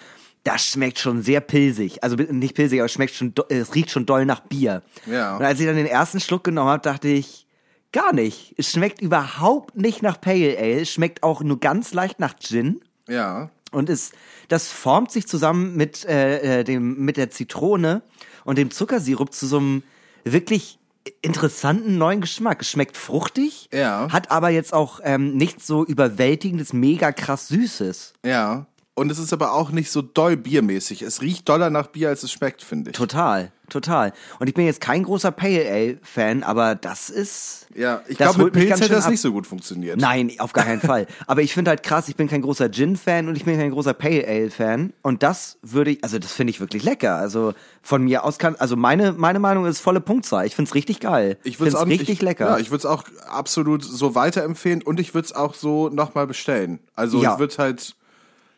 das schmeckt schon sehr pilsig. Also nicht pilsig, aber es schmeckt schon, äh, es riecht schon doll nach Bier. Ja. Und als ich dann den ersten Schluck genommen habe, dachte ich, gar nicht. Es schmeckt überhaupt nicht nach Pale Ale. Es schmeckt auch nur ganz leicht nach Gin. Ja. Und es, das formt sich zusammen mit, äh, äh, dem, mit der Zitrone und dem Zuckersirup zu so einem wirklich interessanten neuen Geschmack. Es schmeckt fruchtig, Ja. hat aber jetzt auch ähm, nichts so überwältigendes, mega krass Süßes. Ja. Und es ist aber auch nicht so doll biermäßig. Es riecht doller nach Bier, als es schmeckt, finde ich. Total, total. Und ich bin jetzt kein großer Pale Ale Fan, aber das ist. Ja, ich glaube, mit Pilz hätte das ab. nicht so gut funktioniert. Nein, auf gar keinen Fall. *laughs* Aber ich finde halt krass, ich bin kein großer Gin-Fan und ich bin kein großer Pale Ale-Fan. Und das würde ich, also das finde ich wirklich lecker. Also von mir aus kann, also meine, meine Meinung ist volle Punktzahl. Ich finde es richtig geil. Ich würde es richtig ich, lecker. Ja, ich würde es auch absolut so weiterempfehlen und ich würde es auch so nochmal bestellen. Also Ja. ich würde halt,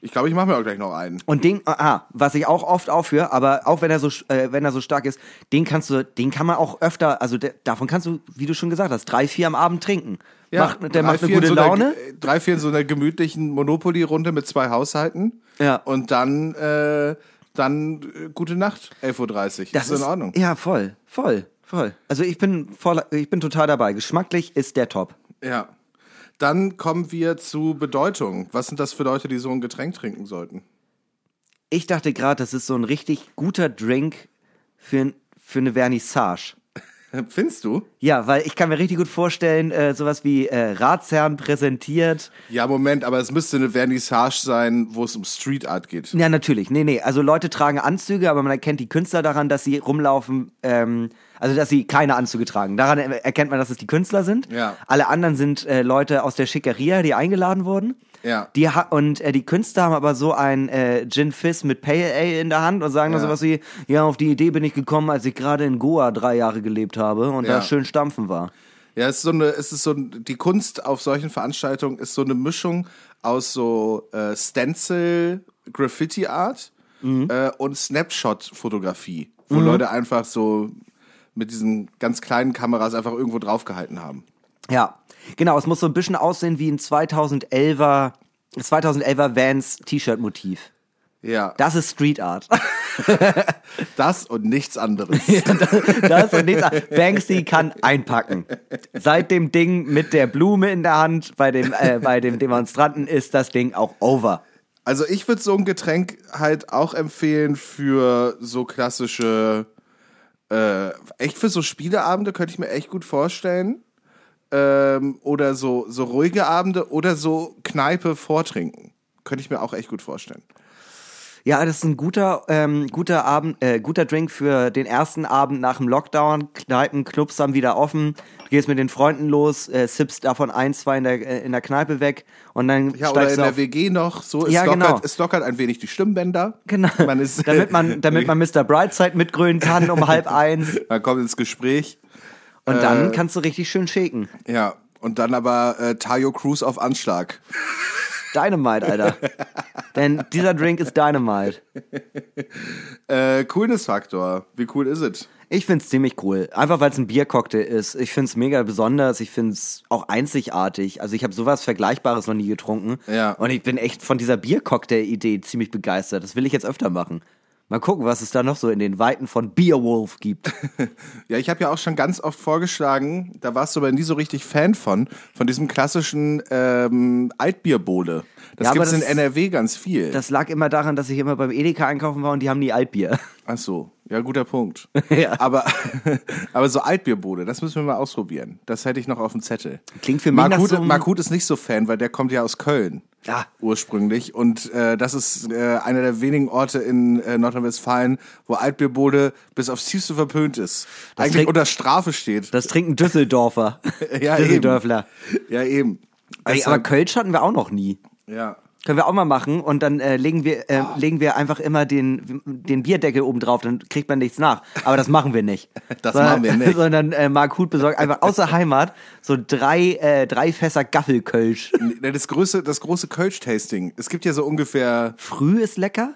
ich glaube, ich mache mir auch gleich noch einen. und den, ah, was ich auch oft aufführe, aber auch wenn er so, äh, wenn er so stark ist, den kannst du, den kann man auch öfter, also der, davon kannst du, wie du schon gesagt hast, drei, vier am Abend trinken. macht, der drei, macht eine gute so einer- Laune. äh, drei, vier in so einer gemütlichen Monopoly-Runde mit zwei Haushalten. Ja. Und dann, äh, dann äh, gute Nacht, 11.30 Uhr. Das, ist in Ordnung. Ja, voll, voll, voll. Also ich bin voll, ich bin total dabei. Geschmacklich ist der Top. Ja. Dann kommen wir zu Bedeutung. Was sind das für Leute, die so ein Getränk trinken sollten? Ich dachte gerade, das ist so ein richtig guter Drink für, für eine Vernissage. *laughs* Findest du? Ja, weil ich kann mir richtig gut vorstellen, äh, sowas wie äh, Ratsherrn präsentiert. Ja, Moment, aber es müsste eine Vernissage sein, wo es um Street Art geht. Ja, natürlich. Nee, nee. Also Leute tragen Anzüge, aber man erkennt die Künstler daran, dass sie rumlaufen, ähm, also dass sie keine Anzüge tragen. Daran er- erkennt man, dass es die Künstler sind. Ja. Alle anderen sind äh, Leute aus der Schickeria, die eingeladen wurden. Ja. Die ha und äh, die Künstler haben aber so ein äh, Gin Fizz mit Pale Ale in der Hand und sagen dann Ja. sowas wie, ja, auf die Idee bin ich gekommen, als ich gerade in Goa drei Jahre gelebt habe und Ja. da schön stampfen war. Ja, es ist so eine, es ist so die Kunst auf solchen Veranstaltungen ist so eine Mischung aus so äh, Stencil, Graffiti Art äh, und Snapshot Fotografie, wo Leute einfach so mit diesen ganz kleinen Kameras einfach irgendwo draufgehalten haben. Ja, genau. Es muss so ein bisschen aussehen wie ein 2011er, 2011er Vans T-Shirt-Motiv. Ja, Das ist Street Art. *laughs* das und nichts anderes. Das und nichts. Banksy kann einpacken. Seit dem Ding mit der Blume in der Hand bei dem, äh, bei dem Demonstranten ist das Ding auch over. Also ich würde so ein Getränk halt auch empfehlen für so klassische, äh, echt für so Spieleabende könnte ich mir echt gut vorstellen. Ähm, oder so, so ruhige Abende oder so Kneipe vortrinken. Könnte ich mir auch echt gut vorstellen. Ja, das ist ein guter, ähm, guter Abend, äh, guter Drink für den ersten Abend nach dem Lockdown. Kneipen, Clubs haben wieder offen. Du gehst mit den Freunden los, äh, sippst davon ein, zwei in der, äh, in der Kneipe weg und dann Ja, oder steigst in du der. WG noch. So, es, Ja, lockert, genau. es lockert ein wenig die Stimmbänder. Genau. Man ist, *laughs* damit man, damit man Mr. Brightside mitgrölen kann um halb eins. *laughs* man kommt ins Gespräch. Und Äh. dann kannst du richtig schön shaken. Ja, und dann aber äh, Tayo Cruz auf Anschlag. Dynamite, Alter. *laughs* Denn dieser Drink ist Dynamite. Äh, Coolness-Faktor. Wie cool ist es? Ich find's ziemlich cool. Einfach weil es ein Biercocktail ist. Ich find's mega besonders. Ich find's auch einzigartig. Also ich habe sowas Vergleichbares noch nie getrunken. Ja. Und ich bin echt von dieser Biercocktail-Idee ziemlich begeistert. Das will ich jetzt öfter machen. Mal gucken, was es da noch so in den Weiten von Beowulf gibt. *laughs* Ja, ich habe ja auch schon ganz oft vorgeschlagen, da warst du aber nie so richtig Fan von, von diesem klassischen ähm, Altbierbowle. Das Ja, aber gibt's in NRW ganz viel. Das lag immer daran, dass ich immer beim Edeka einkaufen war und die haben nie Altbier. *laughs* Ach so, ja, guter Punkt. *laughs* Ja. Aber, aber so Altbierbowle, das müssen wir mal ausprobieren. Das hätte ich noch auf dem Zettel. Klingt für mich nach Mark Huth, so einem- Mark Huth ist nicht so Fan, weil der kommt ja aus Köln. Ja. Ursprünglich. Und äh, das ist äh, einer der wenigen Orte in äh, Nordrhein-Westfalen, wo Altbierbowle bis aufs Tiefste verpönt ist. Eigentlich trinkt- unter Strafe steht. Das trinken Düsseldorfer. *laughs* ja, eben. Düsseldörfler. Ja, eben. Ey, aber Kölsch hatten wir auch noch nie. ja. Können wir auch mal machen und dann äh, legen wir äh, Ah. legen wir einfach immer den den Bierdeckel oben drauf, dann kriegt man nichts nach. Aber das machen wir nicht. *laughs* Das sondern, machen wir nicht. *laughs* Sondern äh, Mark Huth besorgt einfach aus der *laughs* Heimat so drei äh, drei Fässer Gaffelkölsch. Das große, das große Kölsch-Tasting. Es gibt ja so ungefähr Früh ist lecker.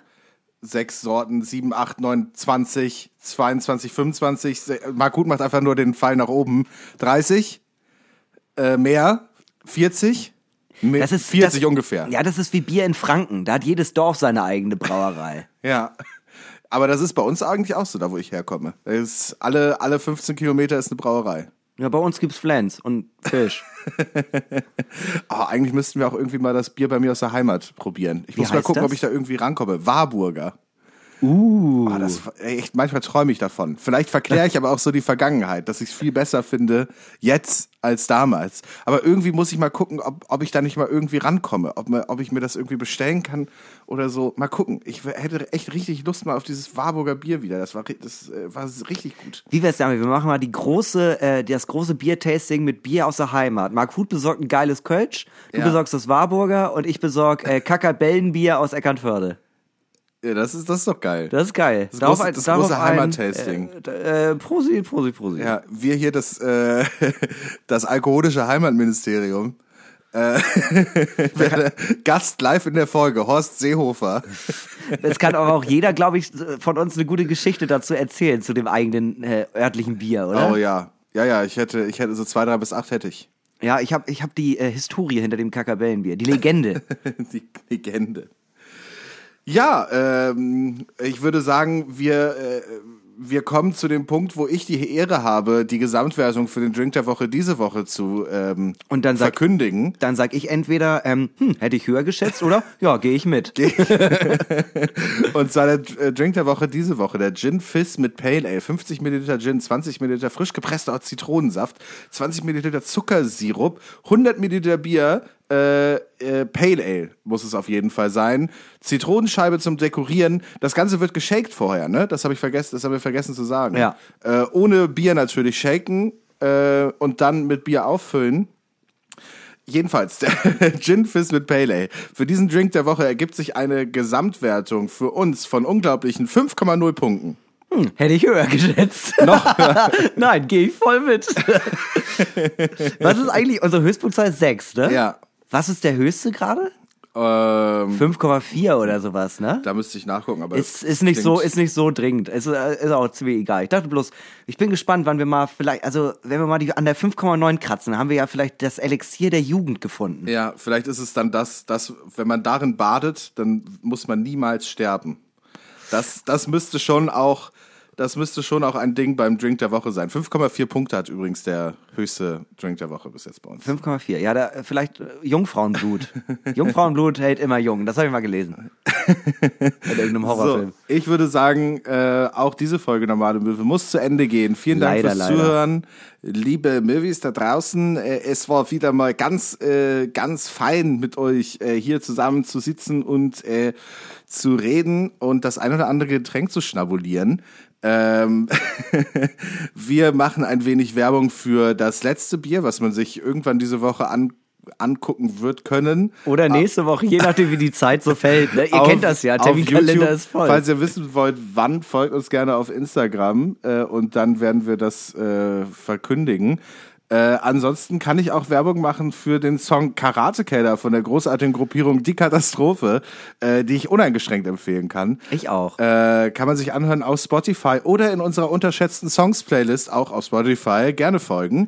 sechs Sorten, sieben, acht, neun, zwanzig, 22, 25. Se- Mark Huth macht einfach nur den Pfeil nach oben. 30, äh, mehr, 40, mehr, Das ist 40 das, ungefähr. Ja, das ist wie Bier in Franken. Da hat jedes Dorf seine eigene Brauerei. *laughs* Ja. Aber das ist bei uns eigentlich auch so, da wo ich herkomme. Ist alle, alle 15 Kilometer ist eine Brauerei. Ja, bei uns gibt's Flens und Fisch. Aber *laughs* eigentlich müssten wir auch irgendwie mal das Bier bei mir aus der Heimat probieren. Ich Wie muss mal gucken, das? ob ich da irgendwie rankomme. Warburger. Uh. das, ey, echt, manchmal träume ich davon. Vielleicht verkläre ich aber auch so die Vergangenheit, dass ich es viel besser finde jetzt als damals. Aber irgendwie muss ich mal gucken, ob, ob ich da nicht mal irgendwie rankomme, ob, ob ich mir das irgendwie bestellen kann oder so. Mal gucken. Ich hätte echt richtig Lust mal auf dieses Warburger Bier wieder. Das war, das äh, war richtig gut. Wie wär's damit? Wir machen mal die große, äh, das große Biertasting mit Bier aus der Heimat. Mark Huth besorgt ein geiles Kölsch, du Ja. besorgst das Warburger und ich besorg äh, Kackerbellenbier aus Eckernförde. Ja, das ist, das ist doch geil. Das ist geil. Das große- das große ein, Heimat-Tasting. Äh, äh, Prosi, Prosi, Prosi. Ja, wir hier das, äh, *laughs* das alkoholische Heimatministerium. Äh, *laughs* Gast live in der Folge, Horst Seehofer. *laughs* Es kann aber auch jeder, glaube ich, von uns eine gute Geschichte dazu erzählen, zu dem eigenen äh, örtlichen Bier, oder? Oh ja. Ja, ja, ich hätte, ich hätte so zwei, drei bis acht hätte ich. Ja, ich habe ich hab die äh, Historie hinter dem Kackerbellenbier, die Legende. Die Legende. Ja, ähm, ich würde sagen, wir, äh, wir kommen zu dem Punkt, wo ich die Ehre habe, die Gesamtwertung für den Drink der Woche diese Woche zu ähm, Und dann sag- verkündigen. Dann sag ich entweder, ähm, hm, hätte ich höher geschätzt oder *laughs* ja, gehe ich mit. *laughs* Und zwar der äh, Drink der Woche diese Woche, der Gin Fizz mit Pale Ale. 50 Milliliter Gin, 20 Milliliter frisch gepresster Zitronensaft, 20 Milliliter Zuckersirup, 100 Milliliter Bier, äh, äh, Pale Ale muss es auf jeden Fall sein. Zitronenscheibe zum Dekorieren. Das Ganze wird geshakt vorher, ne? Das habe ich vergessen, das haben wir vergessen zu sagen. Ja. Äh, ohne Bier natürlich shaken äh, und dann mit Bier auffüllen. Jedenfalls, *laughs* der Gin Fizz mit Pale Ale. Für diesen Drink der Woche ergibt sich eine Gesamtwertung für uns von unglaublichen 5,0 Punkten. Hätte ich höher geschätzt. *laughs* Noch *laughs* Nein, gehe ich voll mit. Was ist eigentlich, unsere Höchstpunktzahl ist 6, ne? Ja. Was ist der höchste gerade? Ähm, 5,4 oder sowas, ne? da müsste ich nachgucken, aber Ist, es ist nicht so, ist nicht so dringend. Ist, ist auch ziemlich egal. Ich dachte bloß, ich bin gespannt, wann wir mal vielleicht, also wenn wir mal die an der 5,9 kratzen, dann haben wir ja vielleicht das Elixier der Jugend gefunden. Ja, vielleicht ist es dann das, das, wenn man darin badet, dann muss man niemals sterben. Das, das müsste schon auch, das müsste schon auch ein Ding beim Drink der Woche sein. 5,4 Punkte hat übrigens der höchste Drink der Woche bis jetzt bei uns. 5,4. Ja, da, äh, vielleicht äh, Jungfrauenblut. *laughs* Jungfrauenblut hält immer jung. Das habe ich mal gelesen. *laughs* In irgendeinem Horrorfilm. So, ich würde sagen, äh, auch diese Folge Normale Möwe muss zu Ende gehen. Vielen Dank Leider, fürs leider. Zuhören. Liebe Möwis da draußen, äh, es war wieder mal ganz, äh, ganz fein mit euch äh, hier zusammen zu sitzen und äh, zu reden und das ein oder andere Getränk zu schnabulieren. Ähm, *laughs* wir machen ein wenig Werbung für das letzte Bier, was man sich irgendwann diese Woche an angucken wird können. Oder nächste Woche, je nachdem, wie die Zeit so fällt. Ne? Ihr Auf- kennt das ja, Terminkalender ist voll. Falls ihr wissen wollt, wann, folgt uns gerne auf Instagram äh, und dann werden wir das äh, verkündigen. Äh, ansonsten kann ich auch Werbung machen für den Song Karate Keller von der großartigen Gruppierung Die Katastrophe, äh, die ich uneingeschränkt empfehlen kann. Ich auch. Äh, kann man sich anhören auf Spotify oder in unserer unterschätzten Songs-Playlist auch auf Spotify. Gerne folgen.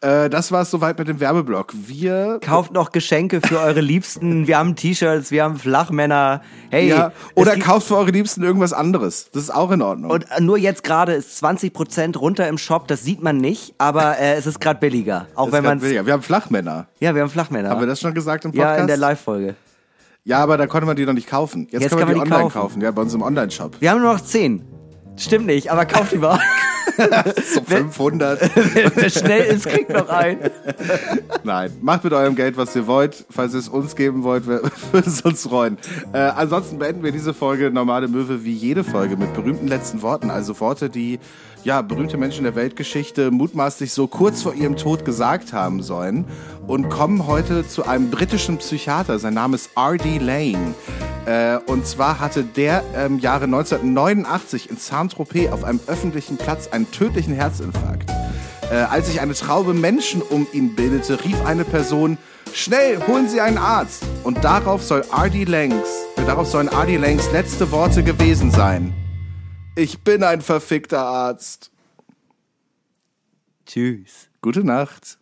Äh, das war es soweit mit dem Werbeblock. Wir Kauft noch Geschenke für eure Liebsten. Wir haben T-Shirts, wir haben Flachmänner. Hey, ja, oder kauft für eure Liebsten irgendwas anderes. Das ist auch in Ordnung. Und nur jetzt gerade ist 20% runter im Shop, das sieht man nicht, aber äh, es ist gerade billiger. Auch Das wenn ist man billiger. Wir haben Flachmänner. Ja, wir haben Flachmänner. Haben wir das schon gesagt im Podcast? ja, in der Live-Folge. Ja, aber da konnte man die noch nicht kaufen. Jetzt, Jetzt kann man kann die man die online kaufen. kaufen. Ja, bei uns im Online-Shop. Wir haben nur noch 10. Stimmt nicht, aber kauft die mal. *laughs* So 500. *laughs* Wer schnell ist, kriegt noch ein. Nein, macht mit eurem Geld, was ihr wollt. Falls ihr es uns geben wollt, wir- *laughs* würde es uns freuen. Äh, ansonsten beenden wir diese Folge Normale Möwe wie jede Folge mit berühmten letzten Worten. Also Worte, die ja berühmte Menschen der Weltgeschichte mutmaßlich so kurz vor ihrem Tod gesagt haben sollen. Und kommen heute zu einem britischen Psychiater. Sein Name ist R.D. Lane. Äh, und zwar hatte der im Jahre 1989 in Saint-Tropez auf einem öffentlichen Platz einen tödlichen Herzinfarkt. Äh, als sich eine Traube Menschen um ihn bildete, rief eine Person, schnell, holen Sie einen Arzt. Und darauf soll R.D. Langs, äh, darauf sollen R.D. Langs letzte Worte gewesen sein. Ich bin ein verfickter Arzt. Tschüss. Gute Nacht.